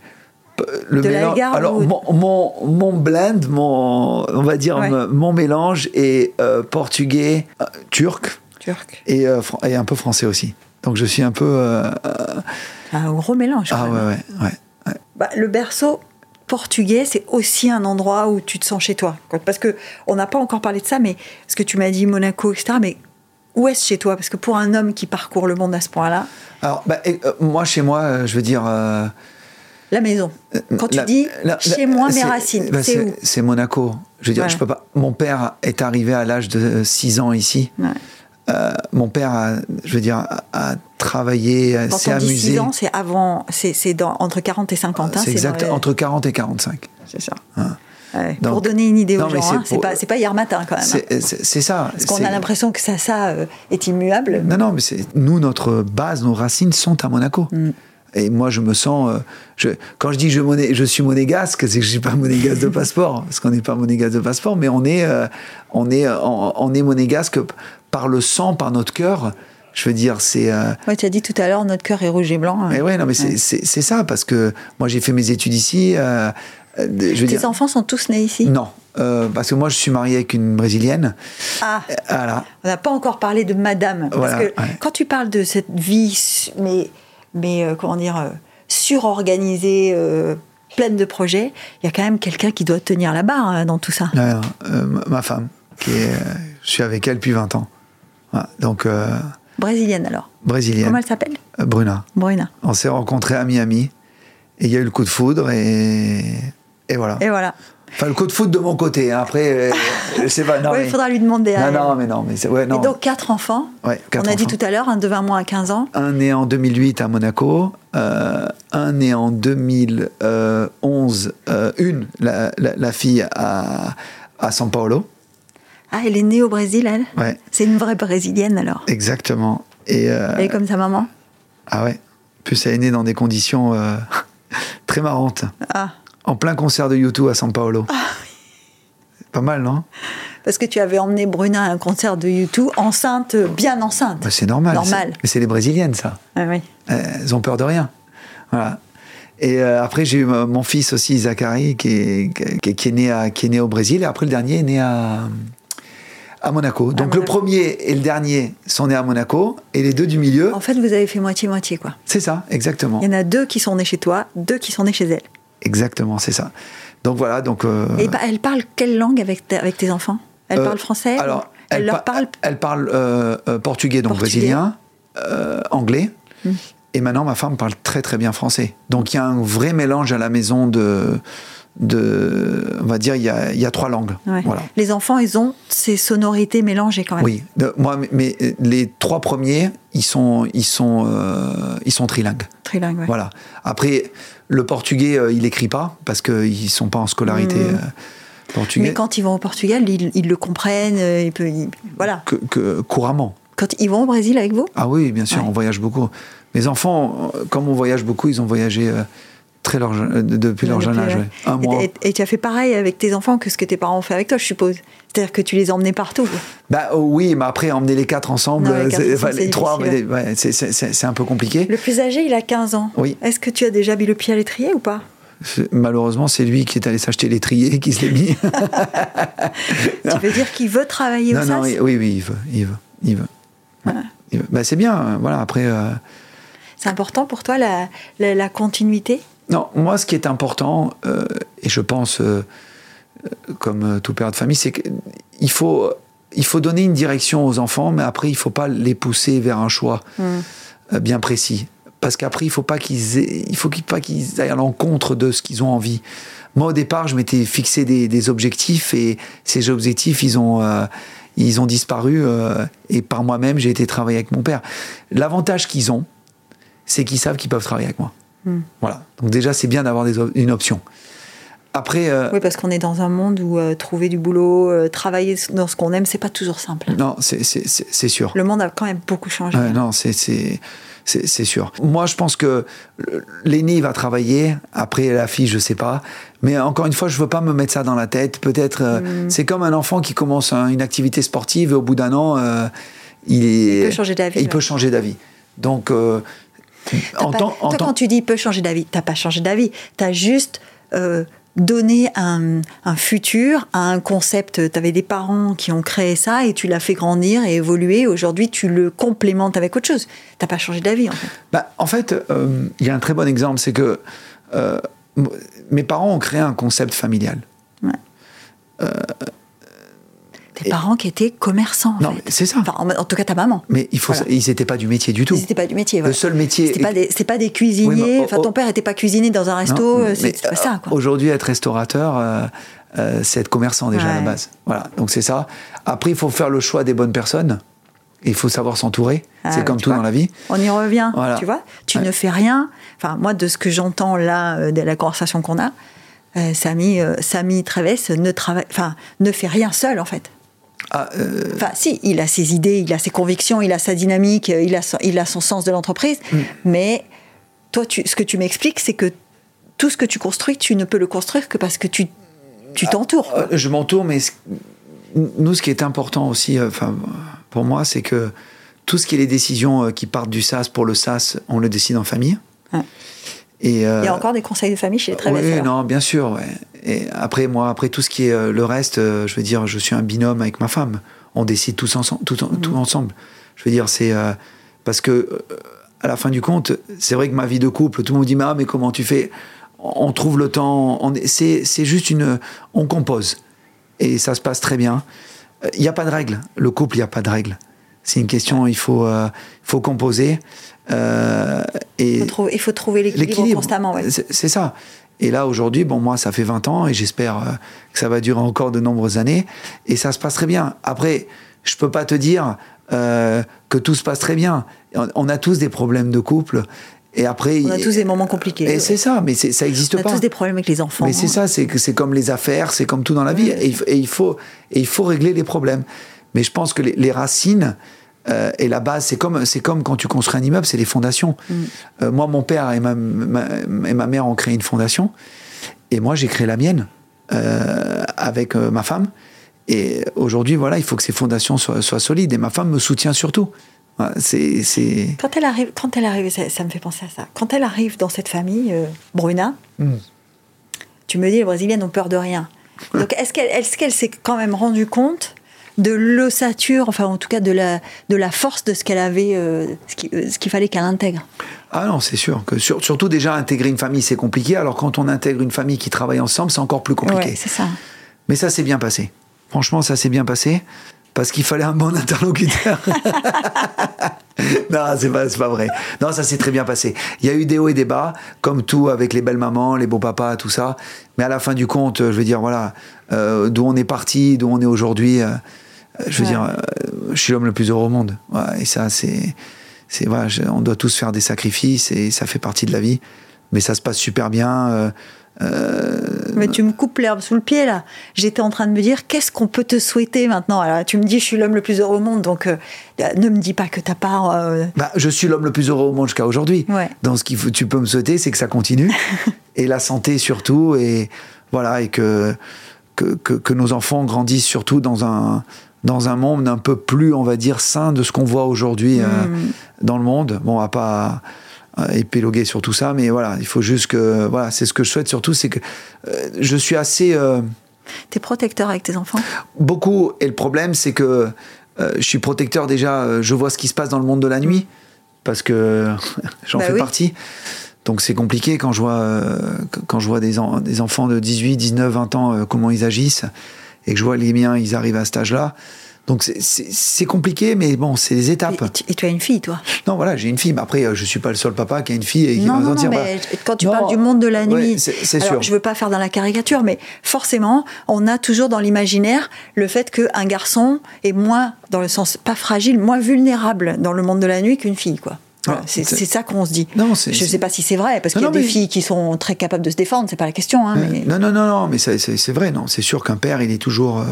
le De mélange- Alors ou- mon, mon, mon blend, mon on va dire Ouais. mon- mélange est euh, portugais, euh, turc Turc. et, euh, et un peu français aussi. Donc je suis un peu euh, Un gros mélange. ah ouais ouais ouais. ouais. Bah, le berceau portugais, c'est aussi un endroit où tu te sens chez toi. Parce que on n'a pas encore parlé de ça, mais ce que tu m'as dit Monaco, etc. Mais où est-ce chez toi? Parce que pour un homme qui parcourt le monde à ce point-là, Alors, bah, et, moi, chez moi, je veux dire. Euh, la maison. Quand tu la- dis la- la- chez moi, mes racines, bah, c'est où? C'est Monaco. Je veux dire, Ouais. je peux pas. Mon père est arrivé à l'âge de 6 ans ici. Ouais. Euh, mon père, a, je veux dire, a, a travaillé, s'est amusé. 6 ans, c'est avant, c'est entre 40 et 50 ans. c'est exact, les- entre 40 et 45. C'est ça. Hein. Ouais, Donc- pour donner une idée aux Non, gens, c'est hein, pas, pas hier matin quand même. hein. C'est c'est ça. Parce qu'on a l'impression que ça, ça euh, est immuable. Non, non, mais nous, notre base, nos racines sont à Monaco. Mm. Et moi, je me sens. euh, je, quand je dis je, moné- je suis monégasque, c'est que je suis pas monégasque de passeport, parce qu'on n'est pas monégasque de passeport, mais on est, euh, on est, euh, on, on est monégasque par le sang, par notre cœur. Je veux dire, c'est. euh, Ouais, tu as dit tout à l'heure, notre cœur est rouge et blanc. mais ouais, non, mais c'est- c'est ça, parce que moi, j'ai fait mes études ici. je Tes dire. enfants sont tous nés ici? Non, euh, parce que moi, je suis marié avec une brésilienne. Ah, Voilà. on n'a pas encore parlé de madame. Voilà, parce que ouais. quand tu parles de cette vie, mais, mais euh, comment dire, euh, surorganisée, euh, pleine de projets, il y a quand même quelqu'un qui doit tenir la barre hein, dans tout ça. Euh, ma femme, qui est, je suis avec elle depuis 20 ans. Voilà, donc, Brésilienne alors. brésilienne, Comment elle s'appelle? Bruna. Bruna. On s'est rencontrés à Miami et il y a eu le coup de foudre et, et voilà. Et voilà. Enfin, le coup de foudre de mon côté. hein. Après, euh, je sais pas. [LAUGHS] Non, mais, il faudra lui demander non, non, mais non, mais c'est- ouais, non. Et donc quatre enfants. Ouais, quatre on a dit tout à l'heure, un de 20 mois à 15 ans. Un né en 2008 à Monaco, euh, un né en 2011, euh, une, la, la- la fille à, à São Paulo. Ah, elle est née au Brésil, elle? Ouais, C'est une vraie brésilienne alors. exactement. Et, euh, Elle est comme sa maman? Ah ouais, plus elle est née dans des conditions euh, [LAUGHS] très marrantes. Ah, En plein concert de U2 à São Paulo. Pas mal, non? Parce que tu avais emmené Bruna à un concert de U2, enceinte, bien enceinte. Bah, C'est normal. Normal. Mais c'est les Brésiliennes, ça. Ah oui. Elles ont peur de rien. Voilà. Et euh, après, j'ai eu mon fils aussi, Zachary, qui est, qui, est- qui est né à, qui est né au Brésil. Et après, le dernier est né à, à Monaco. Donc, le Monaco. premier et le dernier sont nés à Monaco. Et les deux du milieu, En fait, vous avez fait moitié-moitié, quoi. c'est ça, exactement. Il y en a deux qui sont nés chez toi, deux qui sont nés chez elle. Exactement, c'est ça. Donc, voilà. Donc, euh, Et pa- elle parle quelle langue avec, tes enfants? Elle Euh, parle français Alors, Elle, leur pa- parle Elle parle euh, portugais, donc Portugais. brésilien, euh, anglais. Hmm. Et maintenant, ma femme parle très très bien français. Donc, il y a un vrai mélange à la maison de. De on va dire, il y a, il y a trois langues. Ouais. Voilà. Les enfants, ils ont ces sonorités mélangées quand même. Oui. De- moi, mais- euh, les trois premiers, ils sont, ils sont, euh, ils sont trilingues. Trilingue, ouais. Voilà. Après, le portugais, euh, il écrit pas parce qu'ils sont pas en scolarité Mhm. euh, portugais. Mais quand ils vont au Portugal, ils, ils le comprennent. ils peuvent- ils- voilà. que, que- couramment. Quand ils vont au Brésil avec vous? Ah oui, bien sûr, Ouais. on voyage beaucoup. Mes enfants, comme on voyage beaucoup, ils ont voyagé très leur, euh, depuis leur jeune âge. ouais. Un mois. Et, et tu as fait pareil avec tes enfants que ce que tes parents ont fait avec toi, je suppose. C'est-à-dire que tu les emmenais partout. Bah oh oui, mais après emmener les quatre ensemble, Non, les quatre enfin, trois, ouais, c'est- un peu compliqué. Le plus âgé, il a 15 ans. Oui. Est-ce que tu as déjà mis le pied à l'étrier ou pas? Malheureusement, c'est lui qui est allé s'acheter l'étrier et qui se l'est mis. [LAUGHS] Tu veux dire qu'il veut travailler au non, non, SAS? oui, oui, il veut, il veut, il veut. Ouais, il veut. Bah, c'est bien, euh, voilà. Après, euh, C'est important pour toi la, la, la continuité? Non, moi, ce qui est important, euh, et je pense, euh, comme euh, tout père de famille, c'est qu'il faut, il faut donner une direction aux enfants, mais après, il faut pas les pousser vers un choix euh, bien précis. Parce qu'après, il faut pas qu'ils il faut pas qu'ils aillent à l'encontre de ce qu'ils ont envie. Moi, au départ, je m'étais fixé des, des objectifs et ces objectifs, ils ont, euh, ils ont disparu. et par moi-même, j'ai été travailler avec mon père. L'avantage qu'ils ont, c'est qu'ils savent qu'ils peuvent travailler avec moi. Voilà. Donc déjà, c'est bien d'avoir op- une option. Après, euh, Oui, parce qu'on est dans un monde où euh, trouver du boulot, euh, travailler dans ce qu'on aime, c'est pas toujours simple. non, c'est- sûr. Le monde a quand même beaucoup changé. Non, c'est sûr. Moi, je pense que l'aîné va travailler. Après, la fille, je sais pas. Mais encore une fois, je veux pas me mettre ça dans la tête. Peut-être, euh, Mm. c'est comme un enfant qui commence un- une activité sportive et au bout d'un an, il, est- Il peut changer d'avis, Il ouais. peut changer d'avis. Donc, en pas- en toi, quand tu dis peut changer d'avis, t'as pas changé d'avis. T'as juste euh, donné un, un futur à un concept. T'avais des parents qui ont créé ça et tu l'as fait grandir et évoluer. Aujourd'hui, tu le complémentes avec autre chose. T'as pas changé d'avis, en fait. Bah, en fait, euh, il y a un très bon exemple, c'est que euh, mes parents ont créé un concept familial. Tes parents qui étaient commerçants, en Non, c'est ça. Enfin, en, en tout cas, ta maman. Mais il faut, Voilà. ils n'étaient pas du métier du tout. C'était pas du métier. voilà. Le seul métier. C'était pas des, pas des cuisiniers. Oui, mais, oh, enfin, ton père était pas cuisinier dans un resto. Euh, c'est pas ça, euh. Aujourd'hui, être restaurateur, euh, euh, c'est être commerçant déjà à la base. Voilà, donc c'est ça. Après, il faut faire le choix des bonnes personnes. Il faut savoir s'entourer. Ah, c'est comme tout vois. dans la vie. On y revient, Voilà. tu vois. Tu Ouais. ne fais rien. Enfin, moi, de ce que j'entends là, euh, de la conversation qu'on a, euh, Samy, euh, Samy Treves ne travaille, enfin, ne fait rien seul, en fait. Ah, euh, Enfin, si, il a ses idées, il a ses convictions, il a sa dynamique, euh, il a son, il a son sens de l'entreprise. Mm. Mais toi, tu, ce que tu m'expliques, c'est que tout ce que tu construis, tu ne peux le construire que parce que tu tu t'entoures. quoi. euh, je m'entoure, mais nous, ce qui est important aussi, euh, enfin, pour moi, c'est que tout ce qui est les décisions qui partent du SAS pour le SAS, on le décide en famille. Ouais. Et, euh, Il y a encore des conseils de famille chez les Treves. Oui, non, bien sûr. ouais. Et après, moi, après tout ce qui est euh, le reste, euh, je veux dire, je suis un binôme avec ma femme. On décide tous ensemble, tout, en- tout ensemble. Je veux dire, c'est parce que à la fin du compte, c'est vrai que ma vie de couple, tout le monde dit, mais, ah, mais comment tu fais? On trouve le temps. C'est juste une, on compose et ça se passe très bien. Il n'y a pas de règle. Le couple, il n'y a pas de règle. C'est une question, il faut, euh, faut composer. euh, et Il faut trouver- il faut trouver l'équilibre constamment. ouais. C'est ça. Et là, aujourd'hui, bon, moi, ça fait 20 ans et j'espère euh, que ça va durer encore de nombreuses années. Et ça se passe très bien. Après, je peux pas te dire euh, que tout se passe très bien. On, on a tous des problèmes de couple. Et après, On a tous des moments compliqués. Et ouais. c'est ça, mais ça n'existe On a pas. tous des problèmes avec les enfants. Mais c'est ça, c'est que c'est comme les affaires, c'est comme tout dans la vie, et, il f- et il faut et il faut régler les problèmes. Mais je pense que les, les racines euh, et la base, c'est comme c'est comme quand tu construis un immeuble, c'est les fondations. Mm. Euh, moi, mon père et ma, ma- et ma mère ont créé une fondation, et moi j'ai créé la mienne euh, avec ma femme. Et aujourd'hui, voilà, il faut que ces fondations soient, soient solides. Et ma femme me soutient surtout. Voilà, c'est c'est Quand elle arrive, quand elle arrive, ça, ça me fait penser à ça. Quand elle arrive dans cette famille, Bruna, Mm. tu me dis les Brésiliennes ont peur de rien. Donc est-ce qu'elle, est-ce qu'elle s'est quand même rendue compte de l'ossature, enfin en tout cas de la, de la force de ce qu'elle avait, euh, ce, euh, ce qu'il fallait qu'elle intègre. Ah non, c'est sûr que sur- surtout déjà intégrer une famille c'est compliqué. Alors quand on intègre une famille qui travaille ensemble, c'est encore plus compliqué. Ouais, c'est ça. Mais ça s'est bien passé. Franchement, ça s'est bien passé parce qu'il fallait un bon [LAUGHS] interlocuteur. [LAUGHS] non, c'est pas, pas vrai. Non, ça s'est très bien passé. Il y a eu des hauts et des bas, comme tout avec les belles mamans, les beaux papas, tout ça. Mais à la fin du compte, je veux dire, voilà, euh, d'où on est parti, d'où on est aujourd'hui. euh, je veux Ouais. dire, euh, je suis l'homme le plus heureux au monde. Ouais, et ça, c'est, c'est voilà, je- on doit tous faire des sacrifices et ça fait partie de la vie. Mais ça se passe super bien. euh, euh, Mais tu me coupes l'herbe sous le pied là. J'étais en train de me dire qu'est-ce qu'on peut te souhaiter maintenant? Alors tu me dis je suis l'homme le plus heureux au monde, donc euh, ne me dis pas que ta part. euh, Bah, je suis l'homme le plus heureux au monde jusqu'à aujourd'hui. Ouais. Donc, ce que tu peux me souhaiter, c'est que ça continue. [LAUGHS] et la santé surtout. Et voilà, et que, que, que, que nos enfants grandissent surtout dans un, dans un monde un peu plus, on va dire, sain de ce qu'on voit aujourd'hui euh, Mm. dans le monde. Bon, on va pas euh, épiloguer sur tout ça, mais voilà, il faut juste que. Voilà, c'est ce que je souhaite surtout, c'est que euh, je suis assez. T'es protecteur avec tes enfants? Beaucoup. Et le problème, c'est que euh, je suis protecteur déjà, euh, je vois ce qui se passe dans le monde de la nuit, parce que [LAUGHS] j'en Bah fais oui. partie. Donc c'est compliqué quand je vois, euh, quand je vois des, en- des enfants de 18, 19, 20 ans, comment ils agissent, et que je vois les miens, ils arrivent à cet âge-là. Donc c'est compliqué, mais bon, c'est des étapes. Et, tu as une fille, toi? Non, voilà, j'ai une fille, mais après, euh, je suis pas le seul papa qui a une fille et qui non, non, non, mais quand tu parles du monde de la nuit, c'est sûr. Je veux pas faire dans la caricature, mais forcément, on a toujours dans l'imaginaire le fait qu'un garçon est moins, dans le sens pas fragile, moins vulnérable dans le monde de la nuit qu'une fille, quoi. C'est ça qu'on se dit. Non, je ne sais pas si c'est vrai, parce qu'il y a des filles qui sont très capables de se défendre, c'est pas la question. Hein, mais... Non, non, non, non, mais c'est vrai, non. C'est sûr qu'un père, il est toujours. Euh,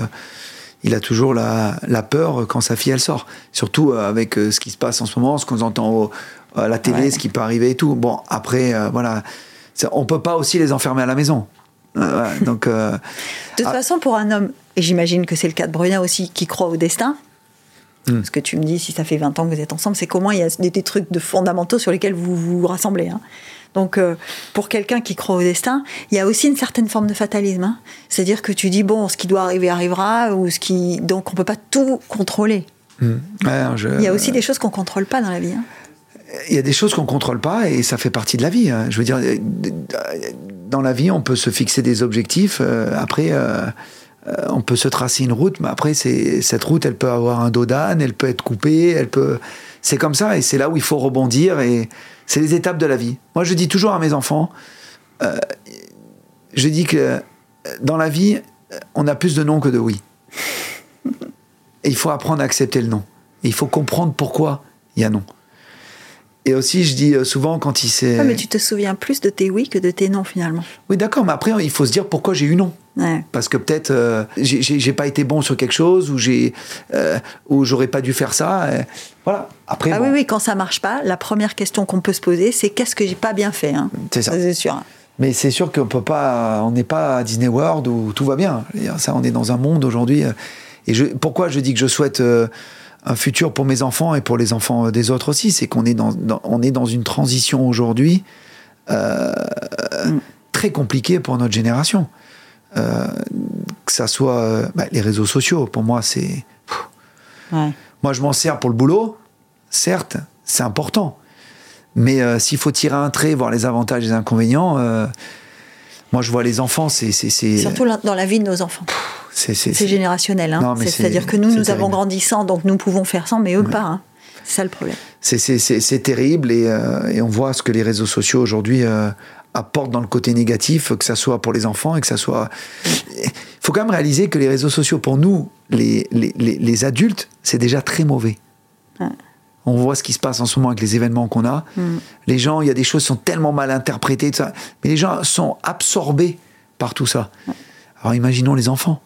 il a toujours la, peur quand sa fille elle sort. Surtout euh, avec euh, ce qui se passe en ce moment, ce qu'on entend à la télé, ce qui peut arriver et tout. Bon, après, euh, voilà, on peut pas aussi les enfermer à la maison. donc, de toute ah. façon, pour un homme, et j'imagine que c'est le cas de Bruna aussi, qui croit au destin, hmm. Ce que tu me dis, si ça fait 20 ans que vous êtes ensemble, c'est qu'au moins il y a des, trucs de fondamentaux sur lesquels vous vous rassemblez. Hein. Donc, euh, pour quelqu'un qui croit au destin, il y a aussi une certaine forme de fatalisme. Hein. C'est-à-dire que tu dis, bon, ce qui doit arriver arrivera, ou ce qui. Donc, on peut pas tout contrôler. Hmm. Il y a aussi des choses qu'on contrôle pas dans la vie. Hein. Il y a des choses qu'on contrôle pas et ça fait partie de la vie. Hein. Je veux dire, dans la vie, on peut se fixer des objectifs. Euh, après, euh, on peut se tracer une route, mais après, cette route, elle peut avoir un dos d'âne, elle peut être coupée, elle peut. C'est comme ça et c'est là où il faut rebondir et c'est les étapes de la vie. Moi, je dis toujours à mes enfants, euh, je dis que euh, dans la vie, euh, on a plus de non que de oui. Et il faut apprendre à accepter le non. Et il faut comprendre pourquoi il y a non. Et aussi, je dis souvent quand il s'est. Ah, mais tu te souviens plus de tes oui que de tes non finalement. Oui, d'accord, mais après, il faut se dire pourquoi j'ai eu non. Parce que peut-être euh, j'ai pas été bon sur quelque chose ou j'ai euh, ou j'aurais pas dû faire ça. voilà. Après. Ah oui, oui, quand ça marche pas, la première question qu'on peut se poser, c'est qu'est-ce que j'ai pas bien fait. Hein. C'est ça. C'est sûr. Mais c'est sûr qu'on peut pas, on n'est pas à Disney World où tout va bien. Ça, on est dans un monde aujourd'hui. Euh, et je, pourquoi je dis que je souhaite un futur pour mes enfants et pour les enfants des autres aussi, c'est qu'on est dans, on est dans une transition aujourd'hui mm. très compliquée pour notre génération. Euh, que ça soit euh, bah, les réseaux sociaux. Pour moi, c'est. Moi, je m'en sers pour le boulot, certes, c'est important. Mais euh, s'il faut tirer un trait, voir les avantages et les inconvénients, moi, je vois les enfants, c'est. Surtout dans la vie de nos enfants. C'est générationnel. Hein. C'est-à-dire que nous, nous avons grandi sans, donc nous pouvons faire sans, mais eux pas. Hein. C'est ça le problème. C'est terrible et, et, on voit ce que les réseaux sociaux aujourd'hui apporte dans le côté négatif, que ça soit pour les enfants et que ça soit. Il faut quand même réaliser que les réseaux sociaux, pour nous, les, les, les, adultes, c'est déjà très mauvais. On voit ce qui se passe en ce moment avec les événements qu'on a. Mm. Les gens, il y a des choses qui sont tellement mal interprétées, tout ça. mais les gens sont absorbés par tout ça. Alors imaginons les enfants.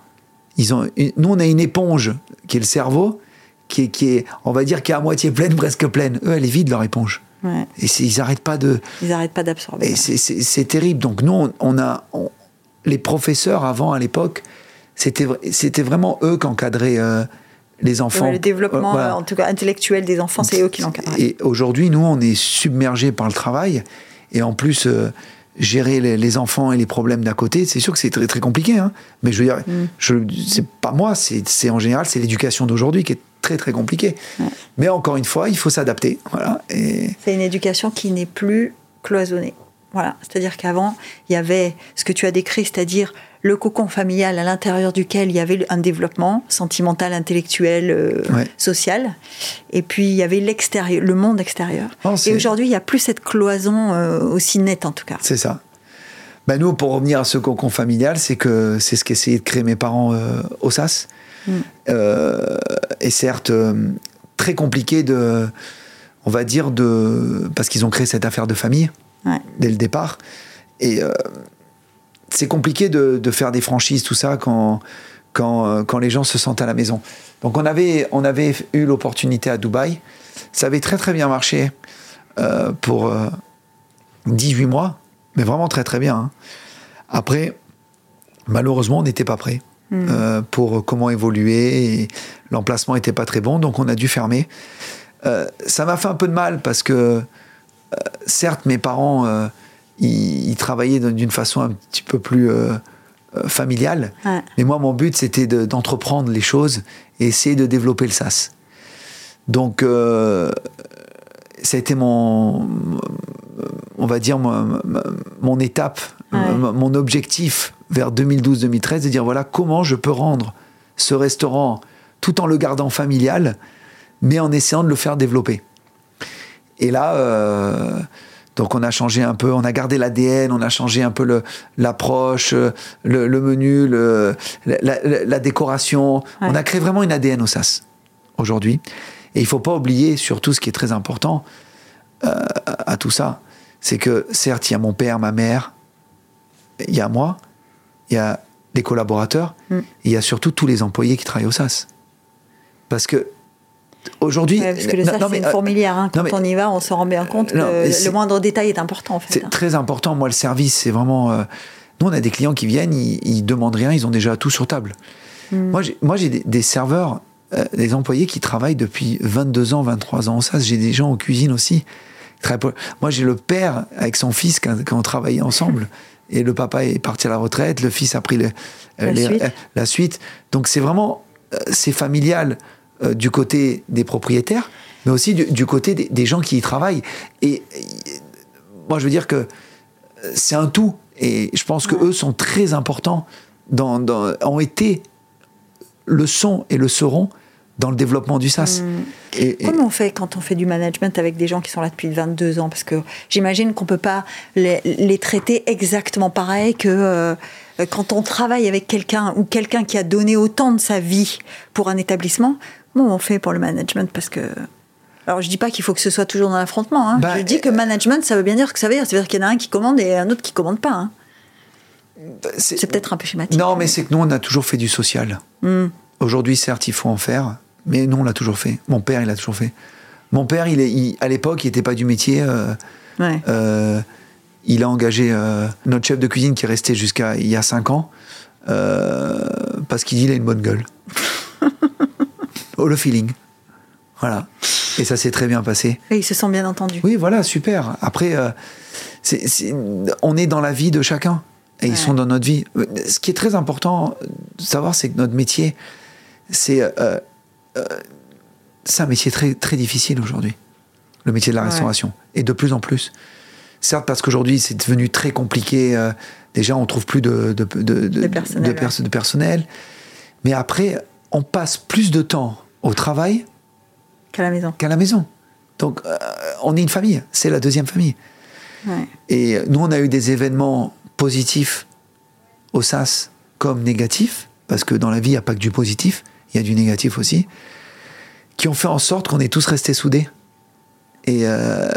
Ils ont, nous, on a une éponge qui est le cerveau, qui est, qui est, on va dire, qui est à moitié pleine, [LAUGHS] presque pleine. Eux, elle est vide, leur éponge. Et ils n'arrêtent pas de. Ils n'arrêtent pas d'absorber. Et c'est terrible. Donc nous, on, a les professeurs avant à l'époque, c'était c'était vraiment eux qui encadraient euh, les enfants. le développement, euh, en tout cas intellectuel des enfants, c'est eux qui l'encadraient. Et aujourd'hui, nous, on est submergés par le travail, et en plus. Euh, gérer les, enfants et les problèmes d'à côté, c'est sûr que c'est très, très compliqué. Hein. Mais je veux dire, mm. je, c'est pas moi, c'est en général, c'est l'éducation d'aujourd'hui qui est très très compliqué. Mais encore une fois, il faut s'adapter. Voilà. Et... C'est une éducation qui n'est plus cloisonnée. Voilà. C'est-à-dire qu'avant, il y avait ce que tu as décrit, c'est-à-dire le cocon familial à l'intérieur duquel il y avait un développement sentimental, intellectuel, euh, social. Et puis il y avait l'extérieur, le monde extérieur. Oh, et aujourd'hui, il n'y a plus cette cloison euh, aussi nette en tout cas. C'est ça. Ben nous, pour revenir à ce cocon familial, c'est que c'est ce qu'essayaient de créer mes parents euh, au SAS. Mm. Euh, et certes très compliqué de, on va dire, de, parce qu'ils ont créé cette affaire de famille dès le départ. Et c'est compliqué de, faire des franchises, tout ça, quand, quand, quand, les gens se sentent à la maison. Donc on avait, on avait eu l'opportunité à Dubaï. Ça avait très très bien marché pour 18 mois, mais vraiment très très bien. Hein. Après, malheureusement, on n'était pas prêt. Hmm. Euh, pour comment évoluer. L'emplacement n'était pas très bon, donc on a dû fermer. Euh, ça m'a fait un peu de mal parce que, euh, certes, mes parents, ils, travaillaient d'une façon un petit peu plus familiale. Mais moi, mon but, c'était d'entreprendre les choses et essayer de développer le SAS. Donc, ça a été mon, on va dire, mon, mon étape, mon objectif vers 2012-2013 de dire voilà comment je peux rendre ce restaurant tout en le gardant familial, mais en essayant de le faire développer. Et là, euh, donc on a changé un peu, on a gardé l'ADN, on a changé un peu l'approche, le, le, menu, le, la, la, décoration. On a créé vraiment une ADN au SAS aujourd'hui. Et il faut pas oublier surtout ce qui est très important euh, à tout ça, c'est que certes il y a mon père, ma mère, il y a moi, il y a les collaborateurs, mm. et il y a surtout tous les employés qui travaillent au SAS. Parce que aujourd'hui. parce que le SAS, c'est une euh, fourmilière. Hein. Quand on y va, on se rend bien compte que le moindre détail est important. En fait, c'est très important. Moi, le service, c'est vraiment. Euh, nous, on a des clients qui viennent, ils, ne demandent rien, ils ont déjà tout sur table. Mm. Moi, j'ai des, serveurs, euh, des employés qui travaillent depuis 22 ans, 23 ans SAS. J'ai des gens en cuisine aussi. Moi, j'ai le père avec son fils quand, quand on travaillait ensemble. [LAUGHS] et le papa est parti à la retraite, le fils a pris euh, euh, la, suite. Donc c'est vraiment, euh, c'est familial du côté des propriétaires, mais aussi du, côté des, gens qui y travaillent. Et, moi je veux dire que c'est un tout, et je pense que eux sont très importants, dans, ont été, le sont et le seront dans le développement du SaaS. Hmm. Et, Comment on fait quand on fait du management avec des gens qui sont là depuis 22 ans? Parce que j'imagine qu'on ne peut pas les, traiter exactement pareil que euh, quand on travaille avec quelqu'un ou quelqu'un qui a donné autant de sa vie pour un établissement. Comment on fait pour le management Parce que alors, je dis pas qu'il faut que ce soit toujours dans l'affrontement. Hein. Bah, je dis que management, ça veut bien dire que ça veut dire. Ça veut dire qu'il y en a un qui commande et un autre qui commande pas. Hein. Bah, c'est peut-être un peu schématique. Non, mais c'est que nous, on a toujours fait du social. Hmm. Aujourd'hui, certes, il faut en faire. Mais non, on l'a toujours fait. Mon père, il l'a toujours fait. Mon père, il est, à l'époque, il n'était pas du métier. Euh, euh, il a engagé euh, notre chef de cuisine qui est resté jusqu'à il y a 5 ans parce qu'il dit qu'il a une bonne gueule. [LAUGHS] le feeling. Voilà. Et ça s'est très bien passé. Et ils se sont bien entendus. Oui, voilà, super. Après, on est dans la vie de chacun. Et ils sont dans notre vie. Ce qui est très important de savoir, c'est que notre métier, c'est euh, c'est un métier très, très difficile aujourd'hui, le métier de la restauration. Et de plus en plus. Certes, parce qu'aujourd'hui, c'est devenu très compliqué. Euh, déjà, on trouve plus de, de, de, de, personnel, de, personnel. Mais après, on passe plus de temps au travail qu'à la maison. Qu'à la maison. Donc, euh, on est une famille. C'est la deuxième famille. Et nous, on a eu des événements positifs au SAS comme négatifs, parce que dans la vie, il n'y a pas que du positif il y a du négatif aussi, qui ont fait en sorte qu'on est tous restés soudés. Et, euh,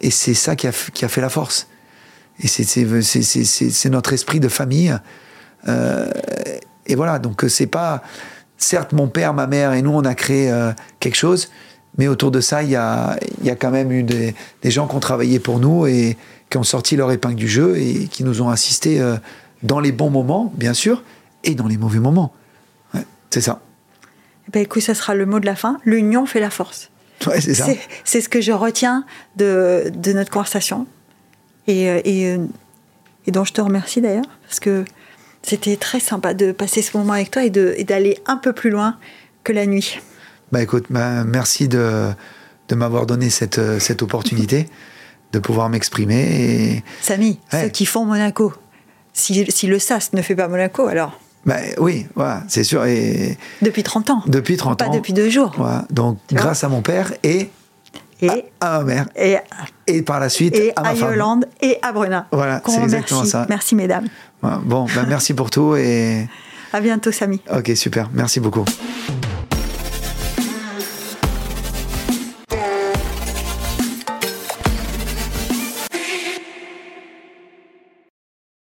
et c'est ça qui a, qui a, fait la force. Et c'est notre esprit de famille. Euh, et voilà, donc c'est pas. Certes, mon père, ma mère et nous, on a créé euh, quelque chose, mais autour de ça, il y a, y a quand même eu des, des, gens qui ont travaillé pour nous et qui ont sorti leur épingle du jeu et qui nous ont assistés dans les bons moments, bien sûr, et dans les mauvais moments. c'est ça. Eh ben, écoute, ça sera le mot de la fin. L'union fait la force. Ouais, c'est ça. C'est ce que je retiens de, de notre conversation. Et, euh, et, euh, et, dont je te remercie d'ailleurs, parce que c'était très sympa de passer ce moment avec toi et d'aller un peu plus loin que la nuit. Bah écoute, bah, merci de, de m'avoir donné cette, euh, cette opportunité [LAUGHS] de pouvoir m'exprimer. Et... Samy, ceux qui font Monaco, si, si le SAS ne fait pas Monaco, alors ben, oui, voilà, c'est sûr. Et depuis 30 ans. Depuis 30 ans. Pas depuis deux jours. Voilà. Donc, grâce à mon père et, et à, ma mère. Et, et par la suite et à ma Yolande et à Bruna. Voilà, c'est exactement ça. Merci, mesdames. Bon, ben, merci pour tout et. À bientôt, Samy. Ok, super. Merci beaucoup.